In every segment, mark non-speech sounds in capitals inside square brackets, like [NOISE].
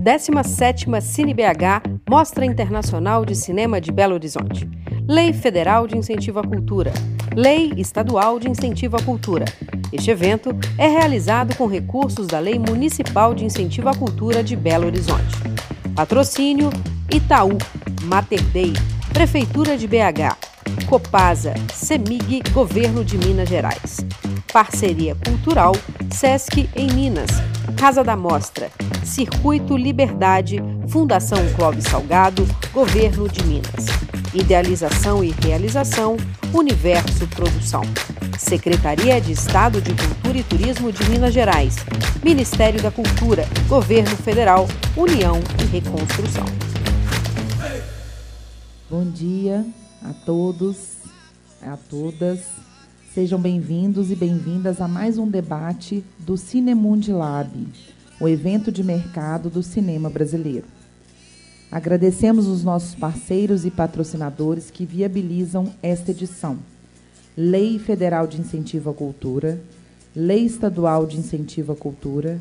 17ª CineBH, Mostra Internacional de Cinema de Belo Horizonte. Lei Federal de Incentivo à Cultura. Lei Estadual de Incentivo à Cultura. Este evento é realizado com recursos da Lei Municipal de Incentivo à Cultura de Belo Horizonte. Patrocínio Itaú, Mater Dei, Prefeitura de BH, Copasa, Semig, Governo de Minas Gerais. Parceria Cultural, Sesc em Minas, Casa da Mostra, Circuito Liberdade, Fundação Clóvis Salgado, Governo de Minas. Idealização e realização, Universo Produção. Secretaria de Estado de Cultura e Turismo de Minas Gerais. Ministério da Cultura, Governo Federal, União e Reconstrução. Bom dia a todos, a todas. Sejam bem-vindos e bem-vindas a mais um debate do Cinemundi Lab, o evento de mercado do cinema brasileiro. Agradecemos os nossos parceiros e patrocinadores que viabilizam esta edição. Lei Federal de Incentivo à Cultura, Lei Estadual de Incentivo à Cultura.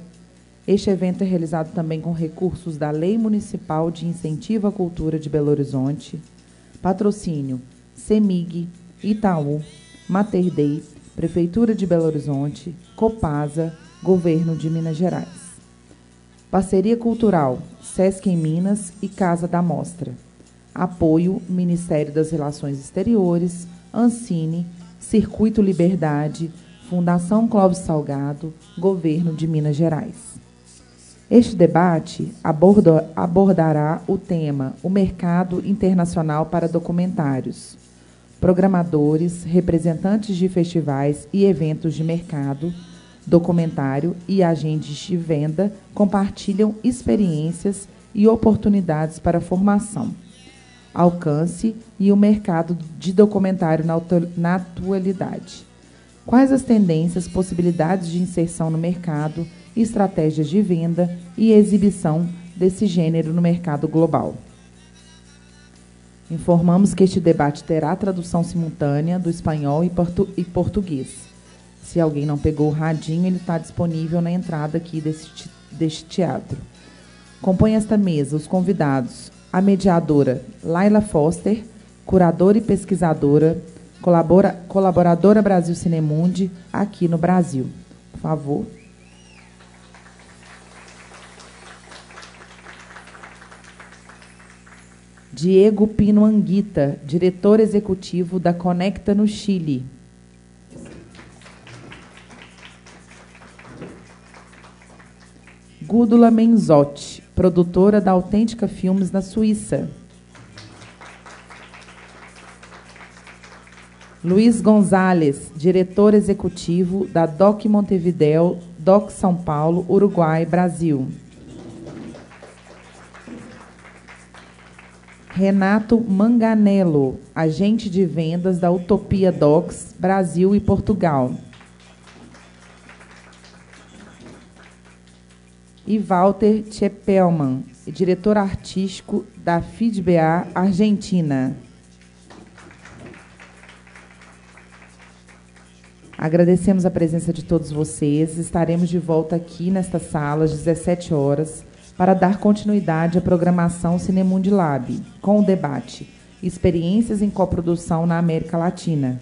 Este evento é realizado também com recursos da Lei Municipal de Incentivo à Cultura de Belo Horizonte, patrocínio CEMIG, Itaú, Mater Dei, Prefeitura de Belo Horizonte, Copasa, Governo de Minas Gerais. Parceria Cultural, Sesc em Minas e Casa da Mostra. Apoio Ministério das Relações Exteriores, Ancine, Circuito Liberdade, Fundação Clóvis Salgado, Governo de Minas Gerais. Este debate aborda, abordará o tema O Mercado Internacional para Documentários. Programadores, representantes de festivais e eventos de mercado, documentário e agentes de venda compartilham experiências e oportunidades para formação, alcance e o mercado de documentário na atualidade. Quais as tendências, possibilidades de inserção no mercado, estratégias de venda e exibição desse gênero no mercado global? Informamos que este debate terá tradução simultânea do espanhol e, portu e português. Se alguém não pegou o radinho, ele está disponível na entrada aqui deste, deste teatro. Compõe esta mesa os convidados: a mediadora Laila Foster, curadora e pesquisadora, colabora, colaboradora Brasil Cinemundi, aqui no Brasil. Por favor. Diego Pino Anguita, diretor executivo da Conecta no Chile. Gúdula Menzotti, produtora da Autêntica Filmes na Suíça. Luiz Gonzalez, diretor executivo da DOC Montevideo, DOC São Paulo, Uruguai, Brasil. Renato Manganello, agente de vendas da Utopia Docs, Brasil e Portugal. E Walter Tchepelman, diretor artístico da FIDBA Argentina. Agradecemos a presença de todos vocês. Estaremos de volta aqui nesta sala às 17 horas para dar continuidade à programação Cinemundi Lab, com o debate Experiências em Coprodução na América Latina.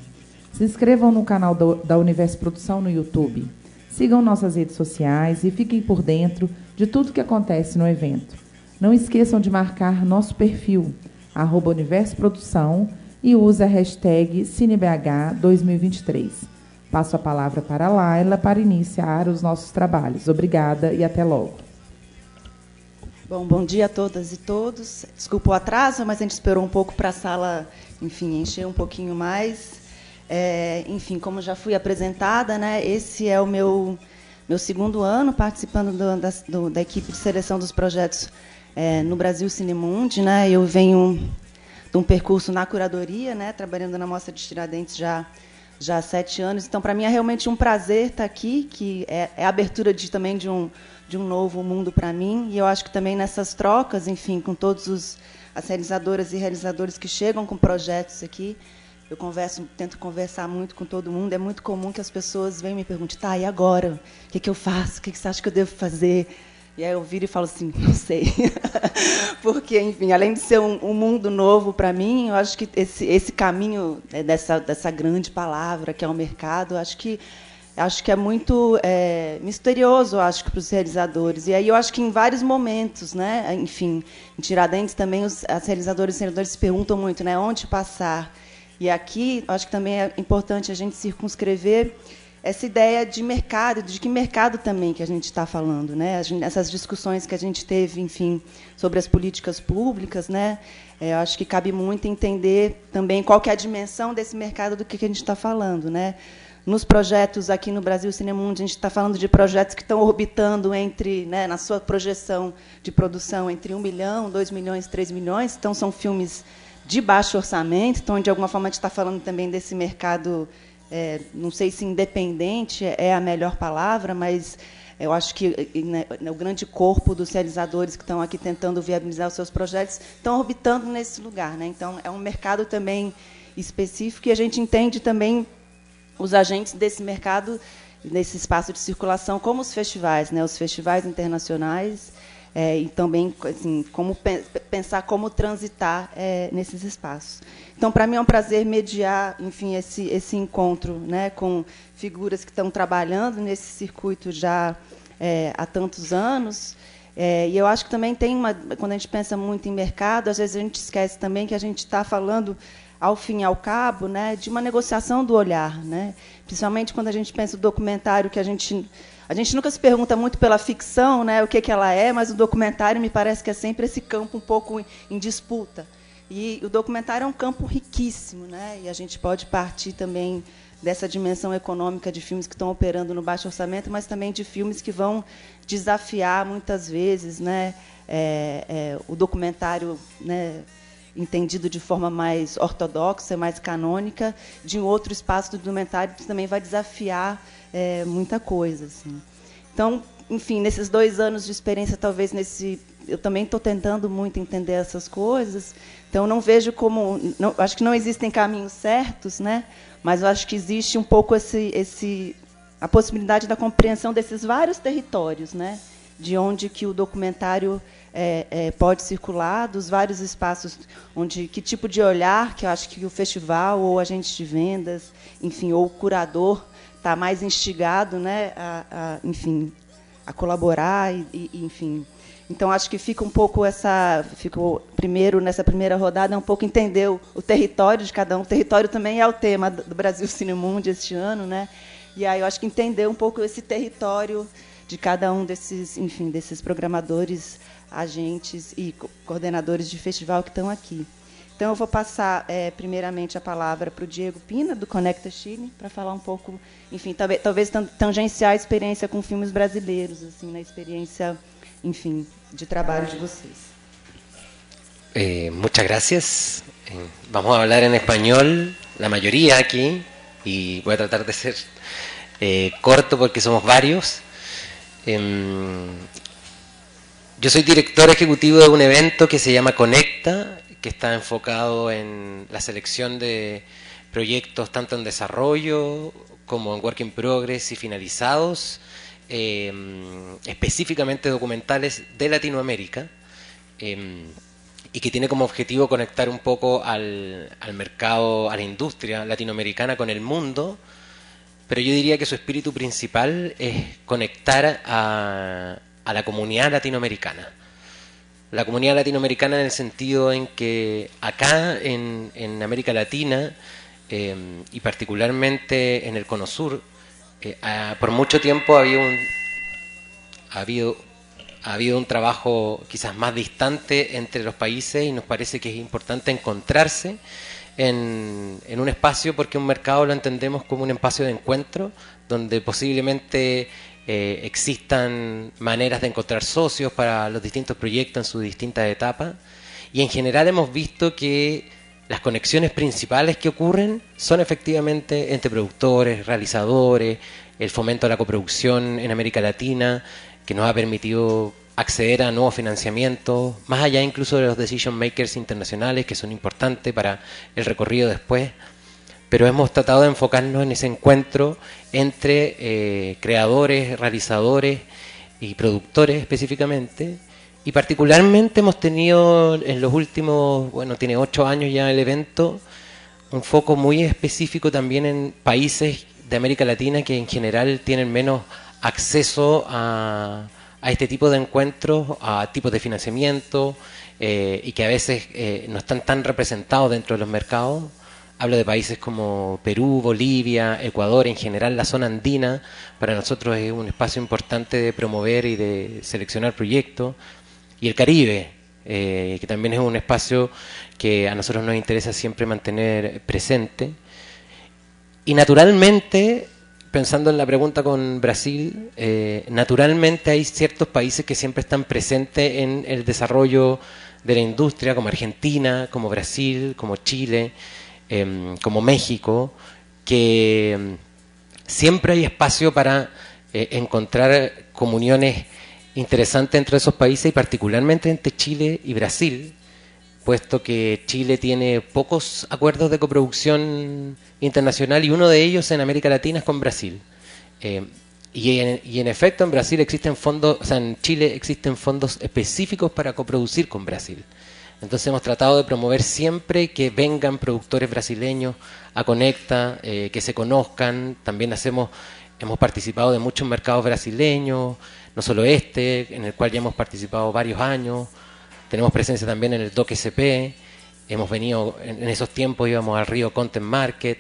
Se inscrevam no canal da Universo Produção no YouTube. Sigam nossas redes sociais e fiquem por dentro de tudo que acontece no evento. Não esqueçam de marcar nosso perfil, arroba Universo Produção, e use a hashtag CineBH2023. Passo a palavra para a Laila para iniciar os nossos trabalhos. Obrigada e até logo. Bom, bom dia a todas e todos. Desculpa o atraso, mas a gente esperou um pouco para a sala, enfim, encher um pouquinho mais. É, enfim, como já fui apresentada, né, esse é o meu, meu segundo ano participando do, da, do, da, equipe de seleção dos projetos é, no Brasil Cinemundi. Né, eu venho de um percurso na curadoria, né, trabalhando na Mostra de Tiradentes já, já há sete anos. Então, para mim, é realmente um prazer estar aqui, que é, é a abertura de, também de um, de um novo mundo para mim. E eu acho que também nessas trocas, enfim, com todos os as realizadoras e realizadores que chegam com projetos aqui, eu converso, tento conversar muito com todo mundo. É muito comum que as pessoas venham me perguntem, tá, e agora? O que, que eu faço? O que, que você acha que eu devo fazer? E aí eu viro e falo assim, não sei. [LAUGHS] Porque, enfim, além de ser um, um mundo novo para mim, eu acho que esse, esse caminho né, dessa, dessa grande palavra que é o mercado, acho que acho que é muito é, misterioso, acho que para os realizadores. E aí eu acho que em vários momentos, né, enfim, em Tiradentes também os as realizadoras e realizadores se perguntam muito, né, onde passar. E aqui acho que também é importante a gente circunscrever essa ideia de mercado, de que mercado também que a gente está falando, né? Essas discussões que a gente teve, enfim, sobre as políticas públicas, né? É, eu acho que cabe muito entender também qual que é a dimensão desse mercado do que, a gente está falando, né? Nos projetos aqui no Brasil Cinemundo, a gente está falando de projetos que estão orbitando entre, né, na sua projeção de produção, entre 1 milhão, 2 milhões, 3 milhões. Então, são filmes de baixo orçamento, então, de alguma forma, a gente está falando também desse mercado é, não sei se independente é a melhor palavra, mas eu acho que né, o grande corpo dos realizadores que estão aqui tentando viabilizar os seus projetos estão orbitando nesse lugar. Né? Então, é um mercado também específico e a gente entende também os agentes desse mercado, nesse espaço de circulação, como os festivais, né? os festivais internacionais, é, e também assim, como pensar como transitar é, nesses espaços. Então, para mim é um prazer mediar, enfim, esse esse encontro, né, com figuras que estão trabalhando nesse circuito já é, há tantos anos. É, e eu acho que também tem uma, quando a gente pensa muito em mercado, às vezes a gente esquece também que a gente está falando ao fim e ao cabo, né, de uma negociação do olhar, né? Principalmente quando a gente pensa o documentário que a gente a gente nunca se pergunta muito pela ficção, né, o que que ela é, mas o documentário me parece que é sempre esse campo um pouco em disputa. E o documentário é um campo riquíssimo, né? E a gente pode partir também dessa dimensão econômica de filmes que estão operando no baixo orçamento, mas também de filmes que vão desafiar muitas vezes, né? É, é, o documentário, né? Entendido de forma mais ortodoxa, mais canônica, de um outro espaço do documentário que também vai desafiar é, muita coisa. Assim. Então, enfim, nesses dois anos de experiência, talvez nesse, eu também estou tentando muito entender essas coisas. Então, não vejo como, não, acho que não existem caminhos certos, né? Mas eu acho que existe um pouco esse, esse, a possibilidade da compreensão desses vários territórios, né? De onde que o documentário é, é, pode circular, dos vários espaços onde que tipo de olhar que eu acho que o festival ou agente de vendas, enfim, ou o curador está mais instigado, né, a, a, enfim, a colaborar e, e, enfim. Então acho que fica um pouco essa, ficou primeiro nessa primeira rodada é um pouco entender o, o, território de cada um. O território também é o tema do Brasil Cinemundo este ano, né? E aí eu acho que entender um pouco esse território de cada um desses, enfim, desses programadores agentes e coordenadores de festival que estão aqui. Então, eu vou passar, é, primeiramente, a palavra para o Diego Pina, do Conecta Chile, para falar um pouco, enfim, talvez tangenciar a experiência com filmes brasileiros, assim, na experiência, enfim, de trabalho de vocês. Eh, muchas gracias. Eh, vamos a hablar en español, la mayoría aquí, y voy a tratar de ser eh, corto porque somos varios. Eh, Yo soy director ejecutivo de un evento que se llama Conecta, que está enfocado en la selección de proyectos tanto en desarrollo como en work in progress y finalizados, eh, específicamente documentales de Latinoamérica, eh, y que tiene como objetivo conectar un poco al mercado, a la industria latinoamericana con el mundo, pero yo diría que su espíritu principal es conectar a, la comunidad latinoamericana. La comunidad latinoamericana en el sentido en que acá en, América Latina eh, y particularmente en el Cono Sur, eh, por mucho tiempo había un, ha habido un trabajo quizás más distante entre los países y nos parece que es importante encontrarse en, un espacio porque un mercado lo entendemos como un espacio de encuentro donde posiblemente eh, existan maneras de encontrar socios para los distintos proyectos en sus distintas etapas. Y en general hemos visto que las conexiones principales que ocurren son efectivamente entre productores, realizadores, el fomento de la coproducción en América Latina, que nos ha permitido acceder a nuevos financiamientos, más allá incluso de los decision makers internacionales que son importantes para el recorrido después pero hemos tratado de enfocarnos en ese encuentro entre eh, creadores, realizadores y productores específicamente. Y particularmente hemos tenido en los últimos, bueno, tiene ocho años ya el evento, un foco muy específico también en países de América Latina que en general tienen menos acceso a, este tipo de encuentros, a tipos de financiamiento eh, y que a veces eh, no están tan representados dentro de los mercados. Hablo de países como Perú, Bolivia, Ecuador, en general la zona andina, para nosotros es un espacio importante de promover y de seleccionar proyectos. Y el Caribe, eh, que también es un espacio que a nosotros nos interesa siempre mantener presente. Y naturalmente, pensando en la pregunta con Brasil, eh, naturalmente hay ciertos países que siempre están presentes en el desarrollo de la industria, como Argentina, como Brasil, como Chile, em, como México, que em, siempre hay espacio para eh, encontrar comuniones interesantes entre esos países y particularmente entre Chile y Brasil, puesto que Chile tiene pocos acuerdos de coproducción internacional y uno de ellos en América Latina es con Brasil. Eh, y, en, efecto en Brasil existen fondos, en Chile existen fondos específicos para coproducir con Brasil. Entonces hemos tratado de promover siempre que vengan productores brasileños a Conecta, eh, que se conozcan. También hacemos, hemos participado de muchos mercados brasileños, no solo este, en el cual ya hemos participado varios años. Tenemos presencia también en el DOC SP. Hemos venido, en esos tiempos íbamos al Río Content Market.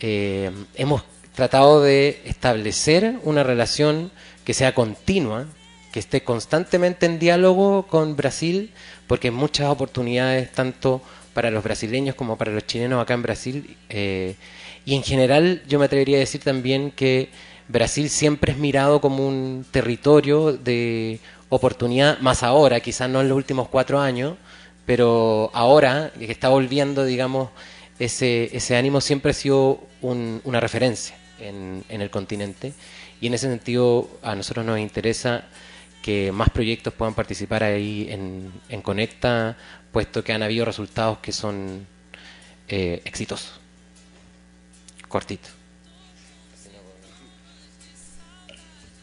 Eh, hemos tratado de establecer una relación que sea continua, que esté constantemente en diálogo con Brasil, porque muchas oportunidades tanto para los brasileños como para los chilenos acá en Brasil. Eh, y en general yo me atrevería a decir también que Brasil siempre es mirado como un territorio de oportunidad, más ahora, quizás no en los últimos cuatro años, pero ahora que está volviendo, digamos, ese, ese ánimo siempre ha sido una referencia en, en el continente y en ese sentido a nosotros nos interesa que más proyectos puedan participar ahí en, en Conecta, puesto que han habido resultados que son eh, exitosos. Cortito.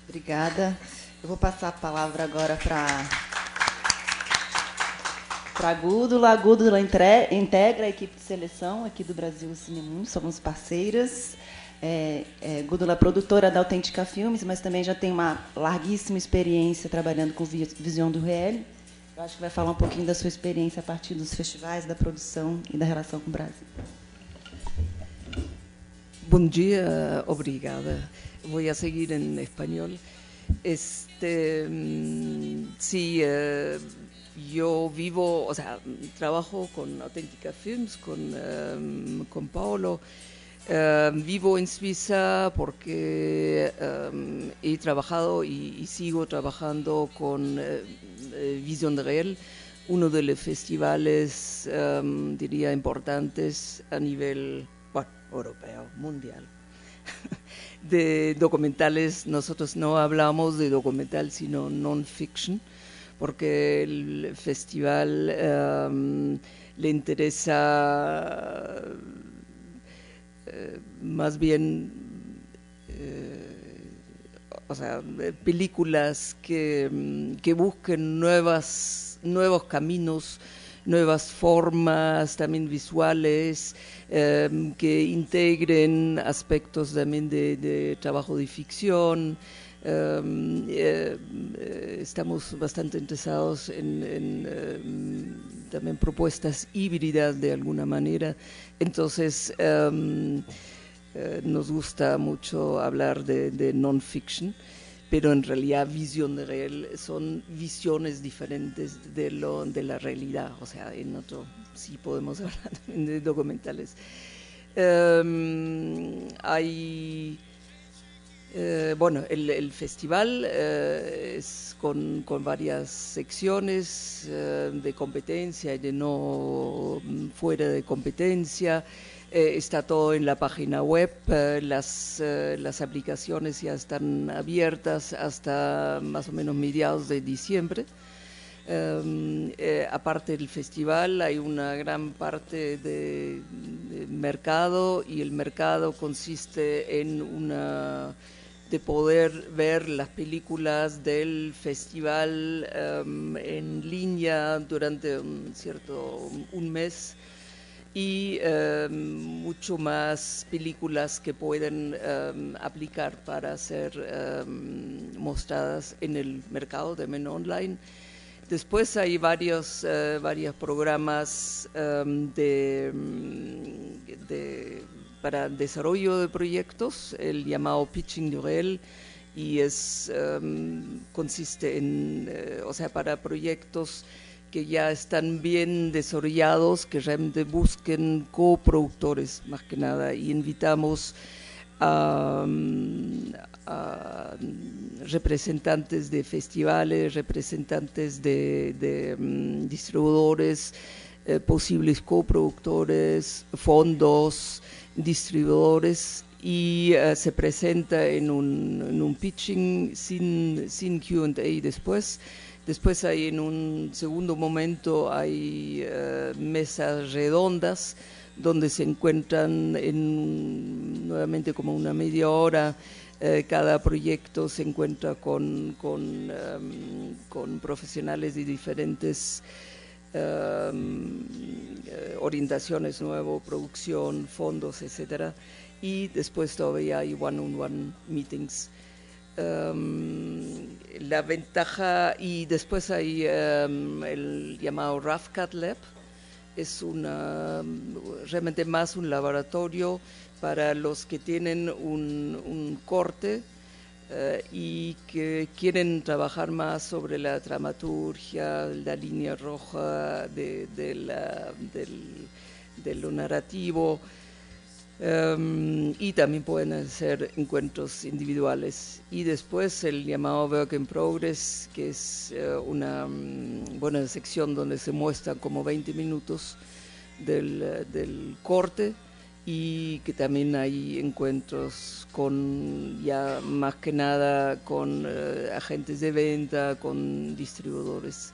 Obrigada. Eu vou passar a palavra agora para para a Gúdula. A Gúdula integra a equipe de seleção aqui do Brasil Cinemundo, somos parceiras. É, é, Gúdula é produtora da Autêntica Filmes, mas também já tem uma larguíssima experiência trabalhando com Visão do Real. Eu acho que vai falar um pouquinho da sua experiência a partir dos festivais, da produção e da relação com o Brasil. Bom dia, obrigada. Vou seguir em espanhol. Este, mm, sí, eh, yo vivo, o sea, trabajo con Auténtica Films, con, em, con Paolo. Em, vivo en Suiza porque em, he trabajado y, sigo trabajando con eh, Vision Real, uno de los festivales, diría, importantes a nivel europeo, mundial. [LAUGHS] de documentales, nosotros no hablamos de documental, sino non-fiction, porque el festival em, le interesa eh, más bien eh, o sea, películas que, que busquen nuevas, nuevos caminos, nuevas formas también visuales, em, que integren aspectos también de, trabajo de ficción. Em, eh, estamos bastante interesados en, em, también propuestas híbridas de alguna manera. Entonces, eh, nos gusta mucho hablar de, de non-fiction pero en realidad visión real son visiones diferentes de, lo, de la realidad, o sea, en otro sí podemos [LAUGHS] hablar de documentales. Em, hay, eh, bueno, el, festival eh, es con, con, varias secciones eh, de competencia y de no fuera de competencia. Eh, está todo en la página web, eh, las, eh, las aplicaciones ya están abiertas hasta más o menos mediados de diciembre. Em, aparte del festival hay una gran parte de, mercado y el mercado consiste en una de poder ver las películas del festival em, en línea durante un cierto un mes y em, mucho más películas que pueden em, aplicar para ser mostradas en el mercado de Men Online. Después hay varios, uh, varios programas de, de para desarrollo de proyectos, el llamado Pitching Duel, y es, em, consiste en, eh, o sea, para proyectos que ya están bien desarrollados, que realmente busquen coproductores más que nada, y invitamos a, representantes de festivales, representantes de, mm, distribuidores, eh, posibles coproductores, fondos, distribuidores y eh, se presenta en un, pitching sin, sin QA después. Después hay en un segundo momento hay eh, mesas redondas donde se encuentran en, nuevamente como una media hora. Eh, cada proyecto se encuentra con, con, em, con profesionales de diferentes Em, eh, orientaciones nuevas, producción, fondos, etcétera, y después todavía hay one-on-one meetings. Em, la ventaja, y después hay em, el llamado RAFCAT Lab, es una, realmente más un laboratorio para los que tienen un, corte eh, y que quieren trabajar más sobre la dramaturgia, la línea roja de, lo narrativo. Em, y también pueden hacer encuentros individuales. Y después el llamado Work in Progress, que es eh, una mm, buena sección donde se muestran como 20 minutos del, del corte y que también hay encuentros con ya más que nada con eh, agentes de venta, con distribuidores.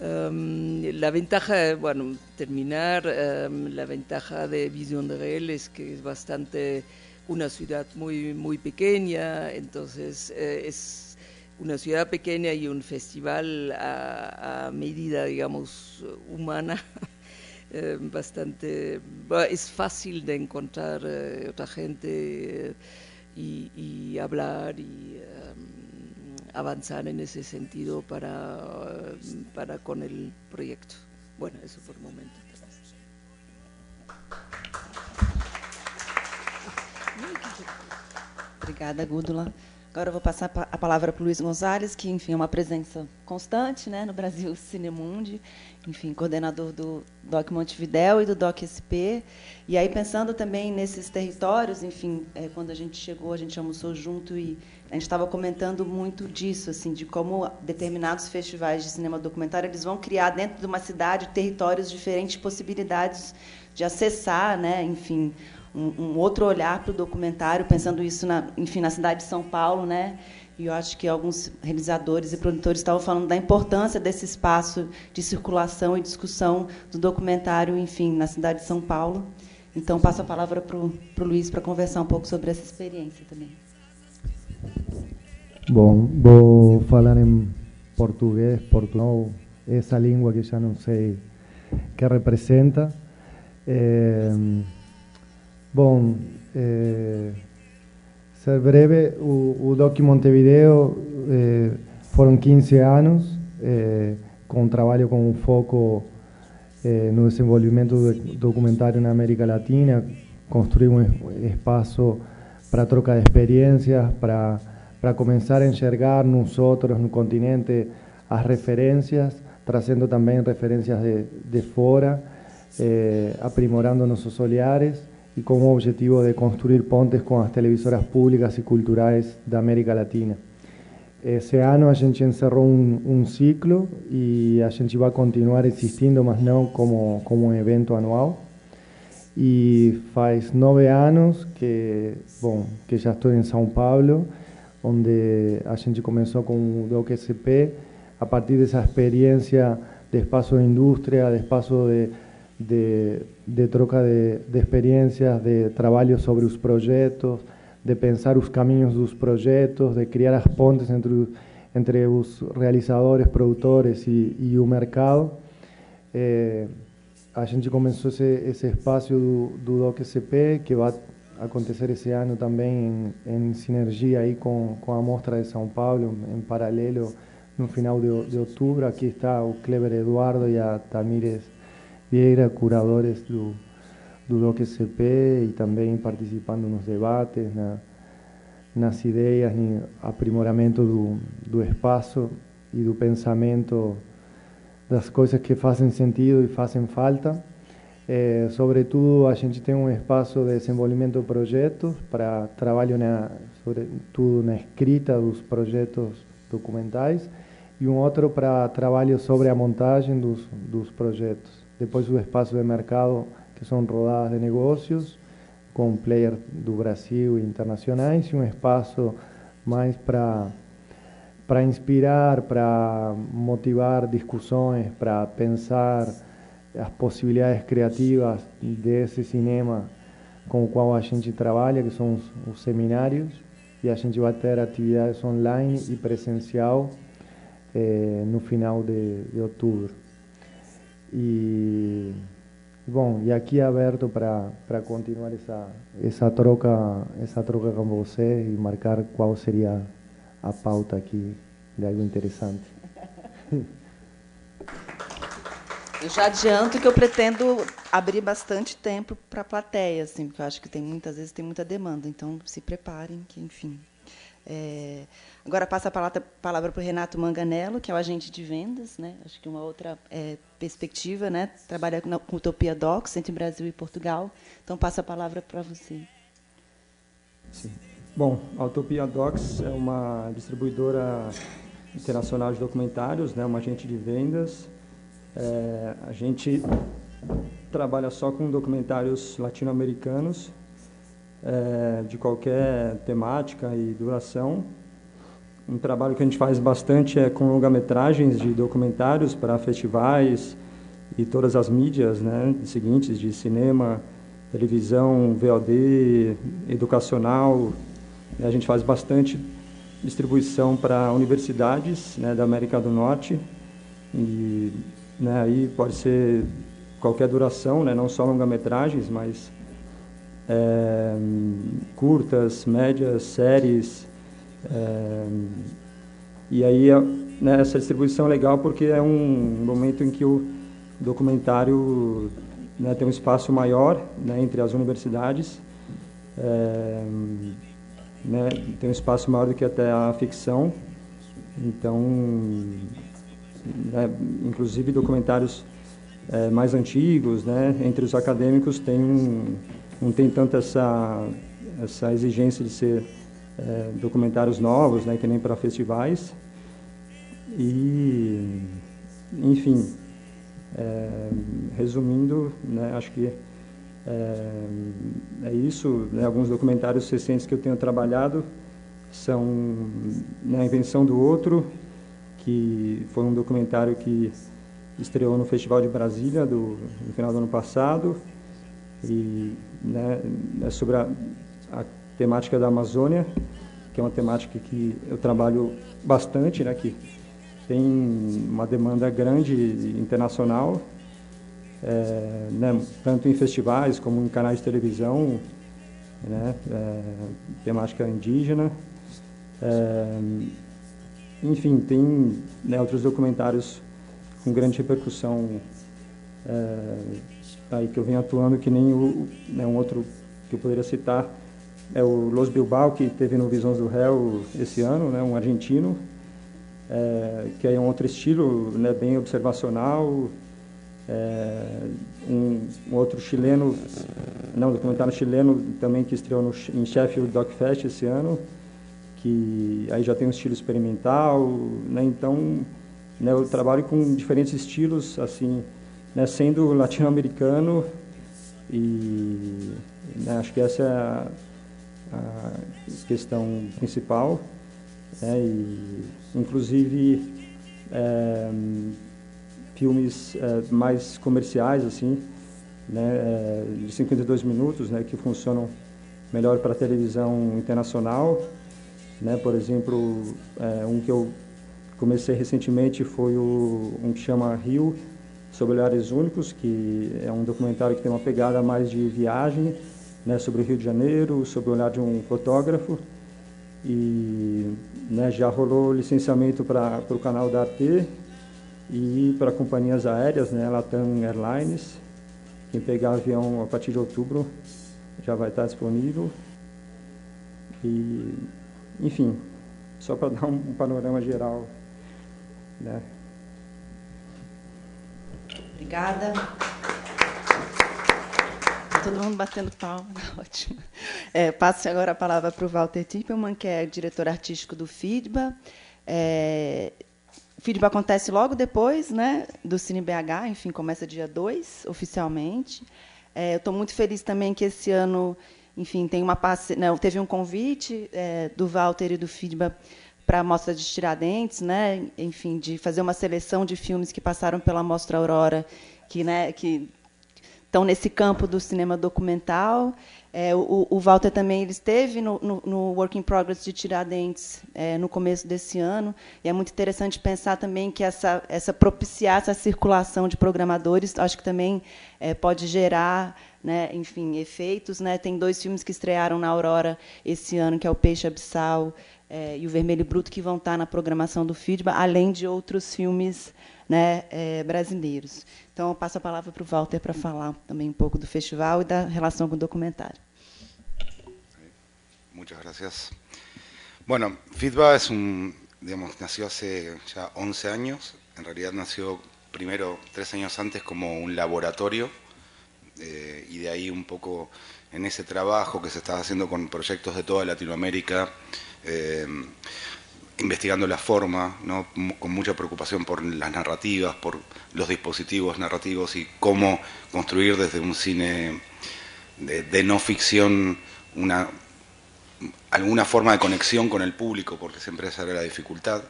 Em, la ventaja, bueno, terminar, em, la ventaja de Visión de Real es que es bastante una ciudad muy, muy pequeña, entonces eh, es una ciudad pequeña y un festival a medida, digamos, humana. [LAUGHS] Eh, bastante, es fácil de encontrar eh, otra gente eh, y, hablar y avanzar en ese sentido para, para con el proyecto. Bueno, eso por el momento. Obrigada, Gúdula. Agora eu vou passar a palavra para o Luiz Gonzalez, que, enfim, é uma presença constante né, no Brasil Cinemundi, enfim, coordenador do DOC Montevidéu e do DOC SP. E aí, pensando também nesses territórios, enfim, é, quando a gente chegou, a gente almoçou junto e a gente estava comentando muito disso, assim, de como determinados festivais de cinema documentário eles vão criar dentro de uma cidade territórios diferentes, possibilidades de acessar, né, enfim, um, um outro olhar para o documentário, pensando isso, na, enfim, na cidade de São Paulo, né? E eu acho que alguns realizadores e produtores estavam falando da importância desse espaço de circulação e discussão do documentário, enfim, na cidade de São Paulo. Então, passo a palavra para o Luiz para conversar um pouco sobre essa experiência também. Bom, vou falar em português, português, essa língua que já não sei que representa. É, Bom, eh, ser breve, o, o Doc Montevideo eh, foram 15 anos eh, com trabalho com um foco eh, no desenvolvimento do documentário na América Latina, construir um espaço para troca de experiências, para, para começar a enxergar nos outros, continente, as referências, trazendo também referências de, de eh, aprimorando nossos olhares y como objetivo de construir pontes con las televisoras públicas y culturales de América Latina. Ese año a gente encerró un, un ciclo y a gente va a continuar existiendo, mas no como, como un evento anual. Y faz nueve años que, bon, que ya estoy en São Paulo, donde a gente comenzó con DOC SP, a partir de esa experiencia de espacio de industria, de espacio de de, de troca de, de, experiencias, de trabalho sobre os projetos, de pensar os caminhos dos projetos, de criar as pontes entre, entre os realizadores, produtores e, e o mercado. É, a gente começou esse, esse espaço do, do DocCP, que vai acontecer esse ano também em, em sinergia aí com, com a Mostra de São Paulo, em paralelo, no final de, de outubro. Aqui está o Cleber Eduardo e a Tamires Vieira, curadores do, do DocCP e também participando nos debates, na, nas ideias, no aprimoramento do, do espaço e do pensamento das coisas que fazem sentido e fazem falta. É, sobretudo, a gente tem um espaço de desenvolvimento de projetos para trabalho, na, sobretudo na escrita dos projetos documentais, e um outro para trabalho sobre a montagem dos, dos projetos. Depois, o espaço de mercado, que são rodadas de negócios, com players do Brasil e internacionais, e um espaço mais para para inspirar, para motivar discussões, para pensar as possibilidades criativas desse cinema com o qual a gente trabalha, que são os, os seminários, e a gente vai ter atividades online e presencial eh, no final de, de outubro. E bom, e aqui é aberto para continuar essa essa troca essa troca com você e marcar qual seria a pauta aqui de algo interessante. Eu já adianto que eu pretendo abrir bastante tempo para a plateia, assim, porque eu acho que tem muitas vezes tem muita demanda, então se preparem, que enfim. É, agora passa a palavra, para o Renato Manganello, que é o agente de vendas, né? Acho que uma outra é, perspectiva, né? Trabalha com Utopia Docs entre Brasil e Portugal. Então passa a palavra para você. Sim. Bom, a Utopia Docs é uma distribuidora internacional de documentários, né, uma agente de vendas. É, a gente trabalha só com documentários latino-americanos, é, de qualquer temática e duração. Um trabalho que a gente faz bastante é com longa-metragens de documentários para festivais e todas as mídias né, seguintes, de cinema, televisão, VOD, educacional, a gente faz bastante distribuição para universidades né, da América do Norte e né, aí pode ser qualquer duração, né, não só longa-metragens, mas é, curtas, médias, séries. É, e aí né, essa distribuição é legal porque é um momento em que o documentário né, tem um espaço maior né, entre as universidades. É, tem um espaço maior do que até a ficção. Então, né, inclusive documentários é, mais antigos, né, entre os acadêmicos tem um, não tem tanto essa essa exigência de ser é, documentários novos, né, que nem para festivais. E, enfim, é, resumindo, né, acho que é, é isso. Né, alguns documentários recentes que eu tenho trabalhado são né, A Invenção do Outro, que foi um documentário que estreou no Festival de Brasília do, no final do ano passado e né, é sobre a, a, temática da Amazônia, que é uma temática que eu trabalho bastante, né, que tem uma demanda grande internacional é, né, tanto em festivais como em canais de televisão, né, é, temática indígena. É, enfim, tem né, outros documentários com grande repercussão é, aí que eu venho atuando, que nem o, né, um outro que eu poderia citar é o Los Bilbao, que teve no Visões do Réu esse ano, né, um argentino, é, que é um outro estilo, né, bem observacional, é, um, um, outro chileno, não, documentário chileno também que estreou no, em Sheffield Doc Fest esse ano, que aí já tem um estilo experimental, né, então né, eu trabalho com diferentes estilos, assim, né, sendo latino-americano e né, acho que essa é a, a questão principal, né, e inclusive é, filmes é, mais comerciais, assim, né, é, de 52 minutos, né, que funcionam melhor para televisão internacional. Né? Por exemplo, é, um que eu comecei recentemente foi o, um que chama Rio, sobre olhares únicos, que é um documentário que tem uma pegada mais de viagem, né, sobre o Rio de Janeiro, sobre o olhar de um fotógrafo. E né, já rolou licenciamento para o canal da AT e para companhias aéreas, né, Latam Airlines. Quem pegar avião a partir de outubro já vai estar disponível. E, enfim, só para dar um panorama geral. Né? Obrigada. Todo mundo batendo palma, [LAUGHS] ótimo. É, passo agora a palavra para o Walter Tippelman, que é diretor artístico do FIDBA. É, o FIDBA acontece logo depois né, do Cine BH, enfim, começa dia 2, oficialmente. É, eu estou muito feliz também que esse ano, enfim, tem uma não, teve um convite é, do Walter e do FIDBA para a Mostra de Tiradentes, né? enfim, de fazer uma seleção de filmes que passaram pela Mostra Aurora, que, né, que estão nesse campo do cinema documental. É, o, o, Walter também ele esteve no, no, no Work in Progress de Tiradentes é, no começo desse ano, e é muito interessante pensar também que essa, essa propiciar essa circulação de programadores, acho que também é, pode gerar né, enfim, efeitos. Né? Tem dois filmes que estrearam na Aurora esse ano, que é o Peixe Abissal é, e o Vermelho Bruto, que vão estar na programação do FIDBA, além de outros filmes né, é, brasileiros. Então, eu passo a palavra para o Walter para falar também um pouco do festival e da relação com o documentário. Muchas gracias. Bueno, FIDBA es un, digamos, nació hace ya 11 años. En realidad nació primero, tres años antes, como un laboratorio. Eh, y de ahí un poco en ese trabajo que se estaba haciendo con proyectos de toda Latinoamérica, eh, investigando la forma, con mucha preocupación por las narrativas, por los dispositivos narrativos y cómo construir desde un cine de, no ficción una, alguna forma de conexión con el público, porque siempre esa era la dificultad,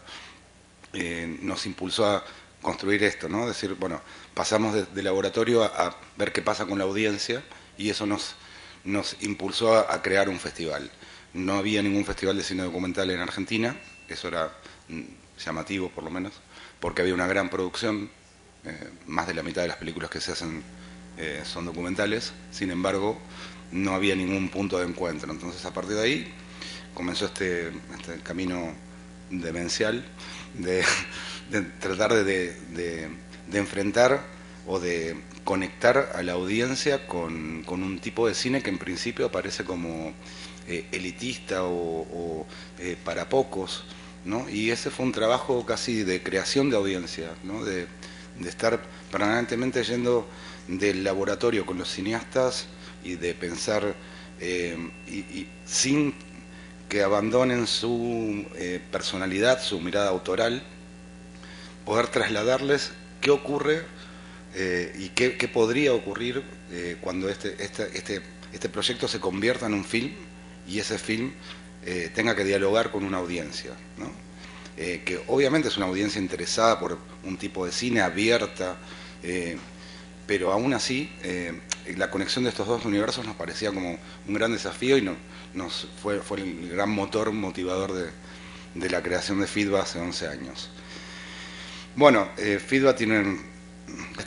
eh, nos impulsó a construir esto, ¿no? decir, bueno, pasamos de, laboratorio a, ver qué pasa con la audiencia y eso nos, impulsó a crear un festival. No había ningún festival de cine documental en Argentina, eso era mm, llamativo por lo menos, porque había una gran producción, eh, más de la mitad de las películas que se hacen eh, son documentales, sin embargo no había ningún punto de encuentro, entonces a partir de ahí comenzó este, este camino demencial de, [LAUGHS] tratar de, enfrentar o de conectar a la audiencia con, con un tipo de cine que en principio aparece como eh, elitista o, eh, para pocos, ¿no? Y ese fue un trabajo casi de creación de audiencia, ¿no? de, estar permanentemente yendo del laboratorio con los cineastas y de pensar eh, y, sin que abandonen su personalidad, su mirada autoral, poder trasladarles qué ocurre y qué, podría ocurrir cuando este, este, este, este proyecto se convierta en un film y ese film eh, tenga que dialogar con una audiencia, eh, que obviamente es una audiencia interesada por un tipo de cine abierta, eh, pero aún así la conexión de estos dos universos nos parecía como un gran desafío y nos fue, fue el gran motor motivador de, de la creación de FIDBA hace 11 años. Bueno, FIDBA tiene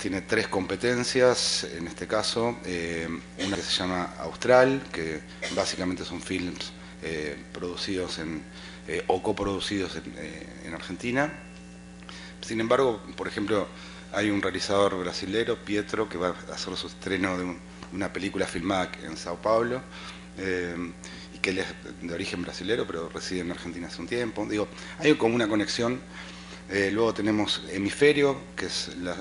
tiene tres competencias, en este caso, eh, una que se llama Austral, que básicamente son films eh, producidos en, eh, o coproducidos en, Argentina. Sin embargo, por ejemplo, hay un realizador brasilero, Pietro, que va a hacer su estreno de, una película filmada en Sao Paulo, y que él es de origen brasilero, pero reside en Argentina hace un tiempo. Digo, hay como una conexión eh, luego tenemos Hemisferio, que es la,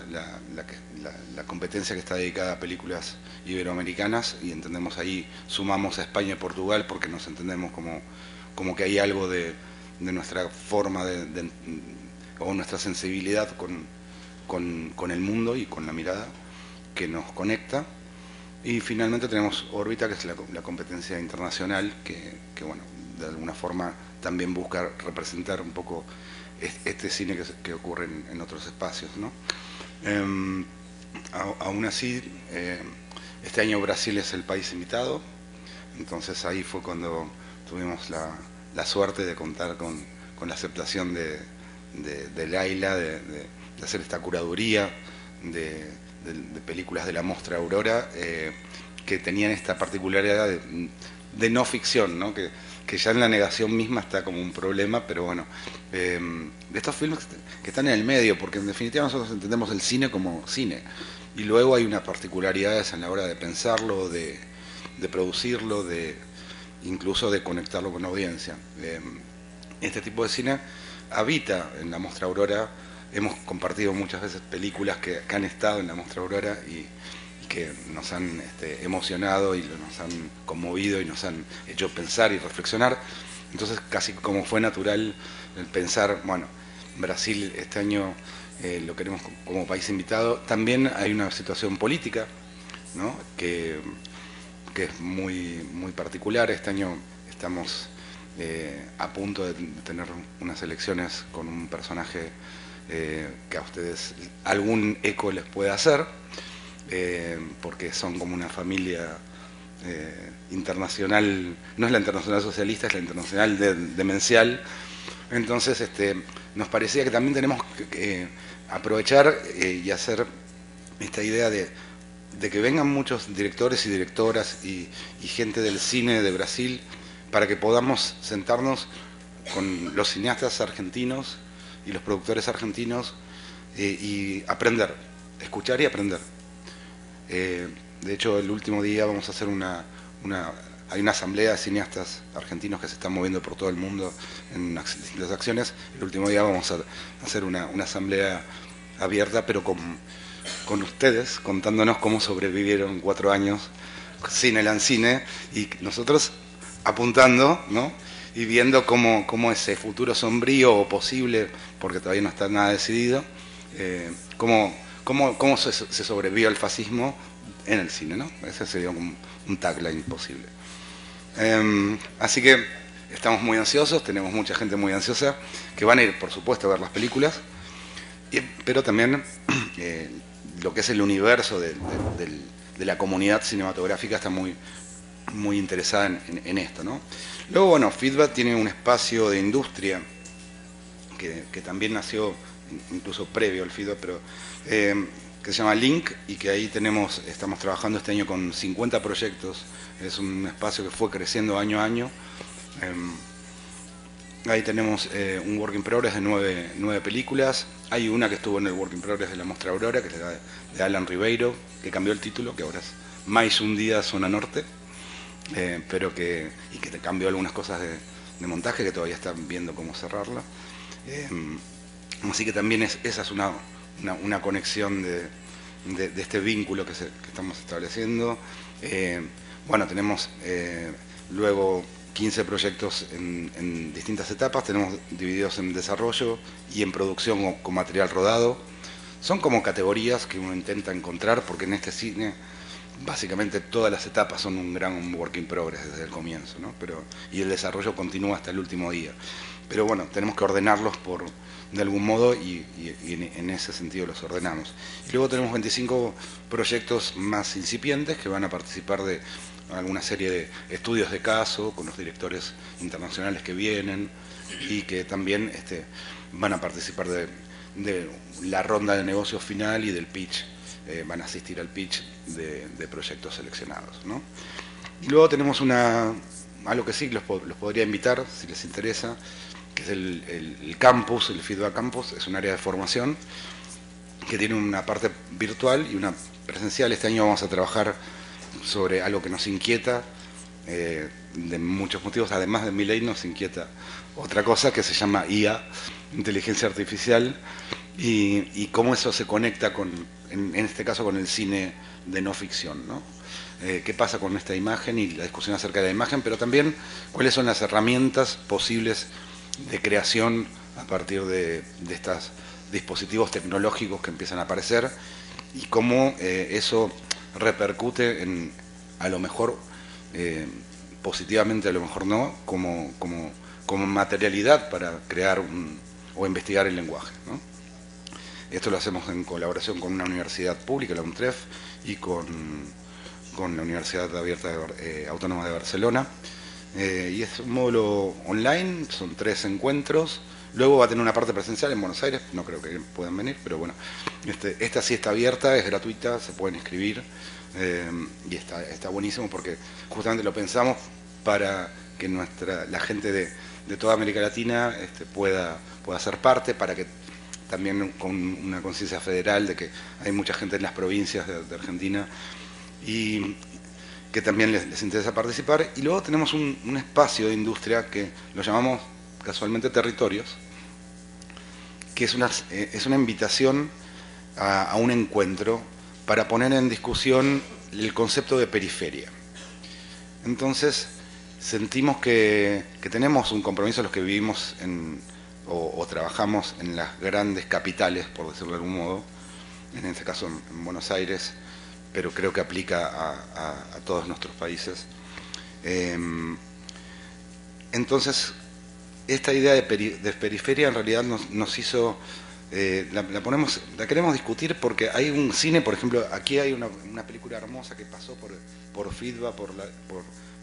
competencia que está dedicada a películas iberoamericanas y entendemos ahí, sumamos a España y Portugal porque nos entendemos como, como que hay algo de, nuestra forma de, o nuestra sensibilidad con, el mundo y con la mirada que nos conecta. Y finalmente tenemos Órbita, que es la, competencia internacional, que, que, bueno, de alguna forma también busca representar un poco este cine que, ocurre en, otros espacios. ¿no? Em, aún así, eh, este año Brasil es el país invitado, Entonces ahí fue cuando tuvimos la, suerte de contar con, la aceptación de, de, Laila, de, hacer esta curaduría de, películas de la Mostra Aurora, eh, que tenían esta particularidad de, no ficción, ¿no? Que, que ya en la negación misma está como un problema, pero bueno, eh, de estos filmes que están en el medio, porque en definitiva nosotros entendemos el cine como cine, y luego hay unas particularidades en la hora de pensarlo, de, producirlo, de incluso de conectarlo con la audiencia. Eh, este tipo de cine habita en la Mostra Aurora, hemos compartido muchas veces películas que, han estado en la Mostra Aurora y, que nos han este, emocionado y nos han conmovido y nos han hecho pensar y reflexionar. Entonces, casi como fue natural pensar, bueno, Brasil este año eh, lo queremos como país invitado. También hay una situación política, ¿no? que, que es muy, muy particular. Este año estamos eh, a punto de tener unas elecciones con un personaje eh, que a ustedes algún eco les puede hacer. Porque son como una familia internacional, no es la internacional socialista, es la internacional demencial. Entonces, este, nos parecía que también tenemos que aprovechar eh, y hacer esta idea de, que vengan muchos directores y directoras y, gente del cine de Brasil para que podamos sentarnos con los cineastas argentinos y los productores argentinos y aprender, escuchar y aprender. Eh, de hecho, el último día vamos a hacer una, hay una asamblea de cineastas argentinos que se están moviendo por todo el mundo en distintas acciones. El último día vamos a hacer una, asamblea abierta, pero con, con, ustedes, contándonos cómo sobrevivieron cuatro años sin el Ancine y nosotros apuntando, ¿no? Y viendo cómo, cómo ese futuro sombrío o posible, porque todavía no está nada decidido, eh, cómo cómo, se, sobrevivió al fascismo en el cine, ¿no? Ese sería un, un tagline posible. Em, así que estamos muy ansiosos, tenemos mucha gente muy ansiosa que van a ir, por supuesto, a ver las películas, pero también [CLEARS THROAT] eh, lo que es el universo de, la comunidad cinematográfica está muy, muy interesada en, esto, ¿no? Luego, bueno, Feedback tiene un espacio de industria que, también nació incluso previo al FIDO, pero eh, que se llama Link y que ahí tenemos, estamos trabajando este año con 50 proyectos. Es un espacio que fue creciendo año a año. Eh, ahí tenemos eh, un Work in Progress de nueve, películas. Hay una que estuvo en el Work in Progress de la Mostra Aurora, que es la de Alan Ribeiro, que cambió el título, que ahora es Mais un día zona norte, pero que, y que cambió algunas cosas de, de, montaje que todavía están viendo cómo cerrarla. Así que también es, esa es una, una, conexión de, este vínculo que, estamos estableciendo. Eh, bueno, tenemos eh, luego 15 proyectos en, distintas etapas, tenemos divididos en desarrollo y en producción con, material rodado. Son como categorías que uno intenta encontrar porque en este cine básicamente todas las etapas son un gran work in progress desde el comienzo, ¿no? Pero, y el desarrollo continúa hasta el último día. Pero bueno, tenemos que ordenarlos por, de algún modo y, en, ese sentido los ordenamos. Y luego tenemos 25 proyectos más incipientes que van a participar de alguna serie de estudios de caso con los directores internacionales que vienen y que también este, van a participar de, la ronda de negocios final y del pitch. Eh, van a asistir al pitch de, proyectos seleccionados. Y luego tenemos una, algo que sí los podría invitar, si les interesa, que es el, campus, el Feedback Campus, es un área de formación que tiene una parte virtual y una presencial. Este año vamos a trabajar sobre algo que nos inquieta, eh, de muchos motivos, además de mi ley nos inquieta otra cosa que se llama IA, inteligencia artificial, y, cómo eso se conecta con, en, este caso, con el cine de no ficción, ¿no? Eh, qué pasa con esta imagen y la discusión acerca de la imagen, pero también cuáles son las herramientas posibles de creación a partir de, estos dispositivos tecnológicos que empiezan a aparecer y cómo eh, eso repercute en, a lo mejor eh, positivamente, a lo mejor no, como, como, como materialidad para crear o investigar el lenguaje. Esto lo hacemos en colaboración con una universidad pública, la UNTREF, y con, con la Universidad Abierta Autónoma de Barcelona. Y es un módulo online, son tres encuentros. Luego va a tener una parte presencial en Buenos Aires, no creo que puedan venir, pero bueno, este, esta sí está abierta, es gratuita, se pueden inscribir y está, está buenísimo porque justamente lo pensamos para que nuestra, la gente de, de toda América Latina este, pueda, pueda ser parte, para que también con una conciencia federal de que hay mucha gente en las provincias de, Argentina que también les, interesa participar. Y luego tenemos un, espacio de industria que lo llamamos casualmente territorios, que es una, eh, es una invitación a, un encuentro para poner en discusión el concepto de periferia. Entonces, sentimos que, tenemos un compromiso los que vivimos en, o, trabajamos en las grandes capitales, por decirlo de algún modo, en este caso en, Buenos Aires, pero creo que aplica a, todos nuestros países. Em, entonces, esta idea de, periferia en realidad nos, hizo, eh, la, ponemos, la queremos discutir porque hay un cine, por ejemplo, aquí hay una, película hermosa que pasó por, por FIDBA, por, la,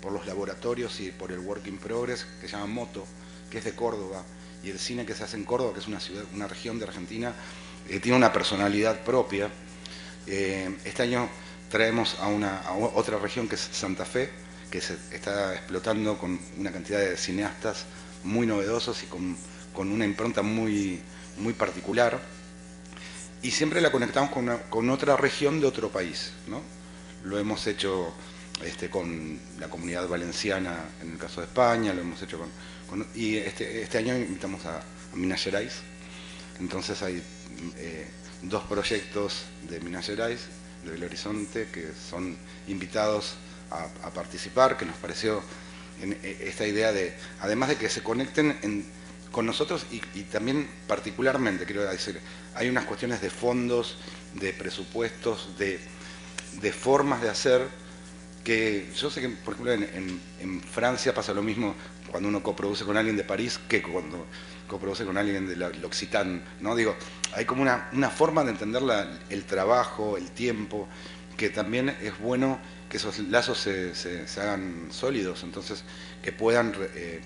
por los laboratorios y por el Work in Progress, que se llama Moto, que es de Córdoba, y el cine que se hace en Córdoba, que es una ciudad, una región de Argentina, eh, tiene una personalidad propia. Eh, este año traemos a, una, otra región que es Santa Fe, que se está explotando con una cantidad de cineastas muy novedosos y con, una impronta muy, muy particular. Y siempre la conectamos con, otra región de otro país. ¿no? Lo hemos hecho este, con la comunidad valenciana en el caso de España, lo hemos hecho con... y este, este, año invitamos a, Minas Gerais, entonces hay eh, dos proyectos de Minas Gerais, de Belo Horizonte, que son invitados a, participar, que nos pareció e, esta idea de, además de que se conecten con nosotros y, también particularmente, quiero decir, hay unas cuestiones de fondos, de presupuestos, de formas de hacer que yo sé que, por ejemplo, en, Francia pasa lo mismo cuando uno coproduce con alguien de París que cuando coproduce con alguien de L'Occitane, ¿no? Digo, hay como una, forma de entender el trabajo, el tiempo, que también es bueno que esos lazos se, hagan sólidos, entonces que puedan eh,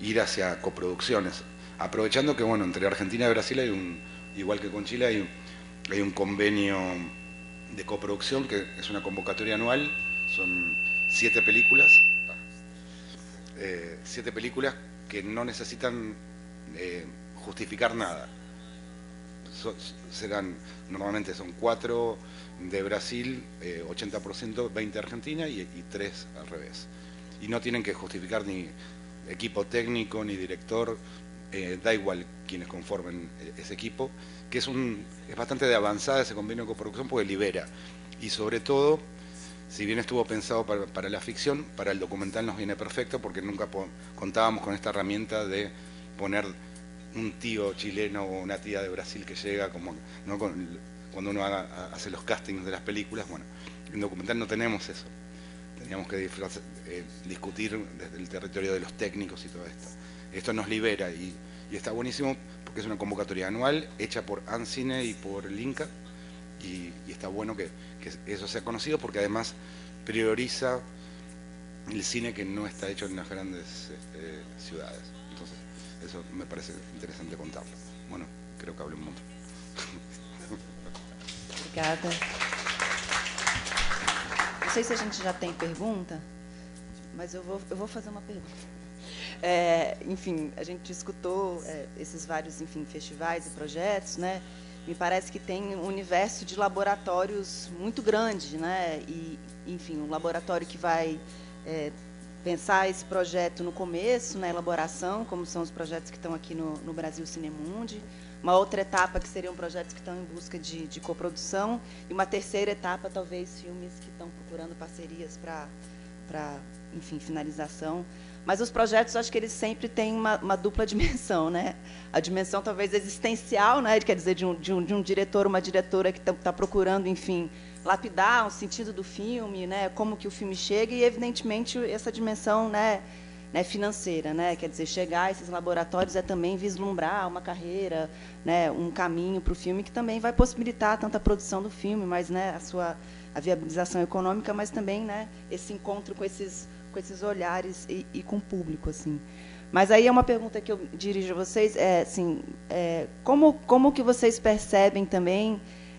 ir hacia coproducciones. Aprovechando que, bueno, entre Argentina y Brasil hay un, igual que con Chile, hay, hay un convenio de coproducción que es una convocatoria anual son siete películas, eh, siete películas que no necesitan eh, justificar nada. serán, normalmente son cuatro de Brasil, 80%, eh, 20 de Argentina y, y tres al revés. Y no tienen que justificar ni equipo técnico ni director, da igual quienes conformen ese equipo, que es, un, es bastante de avanzada ese convenio de coproducción porque libera. Y sobre todo si bien estuvo pensado para, la ficción, para el documental nos viene perfecto porque nunca contábamos con esta herramienta de poner un tío chileno o una tía de Brasil que llega, como cuando uno hace los castings de las películas. Bueno, en documental no tenemos eso. Teníamos que eh, discutir desde el territorio de los técnicos y todo esto. Esto nos libera y, está buenísimo porque es una convocatoria anual hecha por ANCINE y por el INCA y está bueno que que eso sea conocido porque además prioriza el cine que no está hecho en las grandes este, ciudades. Eso me parece interesante contarlo. Bueno, creo que hablé un montón. Obrigada. Não sei se a gente já tem pergunta, mas eu vou, eu vou fazer uma pergunta. É, enfim, a gente escutou é, esses vários enfim, festivais e projetos, né? me parece que tem um universo de laboratórios muito grande, né? E, enfim, um laboratório que vai é, pensar esse projeto no começo, na elaboração, como são os projetos que estão aqui no, no Brasil Cinemundi. Uma outra etapa que seriam projetos que estão em busca de, de coprodução. E uma terceira etapa, talvez, filmes que estão procurando parcerias para, enfim, finalização. Mas os projetos, acho que eles sempre têm uma, uma dupla [LAUGHS] dimensão, né? A dimensão talvez existencial, né? Quer dizer, de um, de um, de um diretor, uma diretora que está tá procurando, enfim, lapidar o sentido do filme, né? Como que o filme chega e, evidentemente, essa dimensão, né? né, financeira, né? Quer dizer, chegar a esses laboratórios é também vislumbrar uma carreira, né, um caminho para o filme que também vai possibilitar tanto a produção do filme, mas né, a sua a viabilização econômica, mas também né, esse encontro com esses com esses olhares e, e com o público, assim. Mas aí é uma pergunta que eu dirijo a vocês, é assim, é, como como que vocês percebem também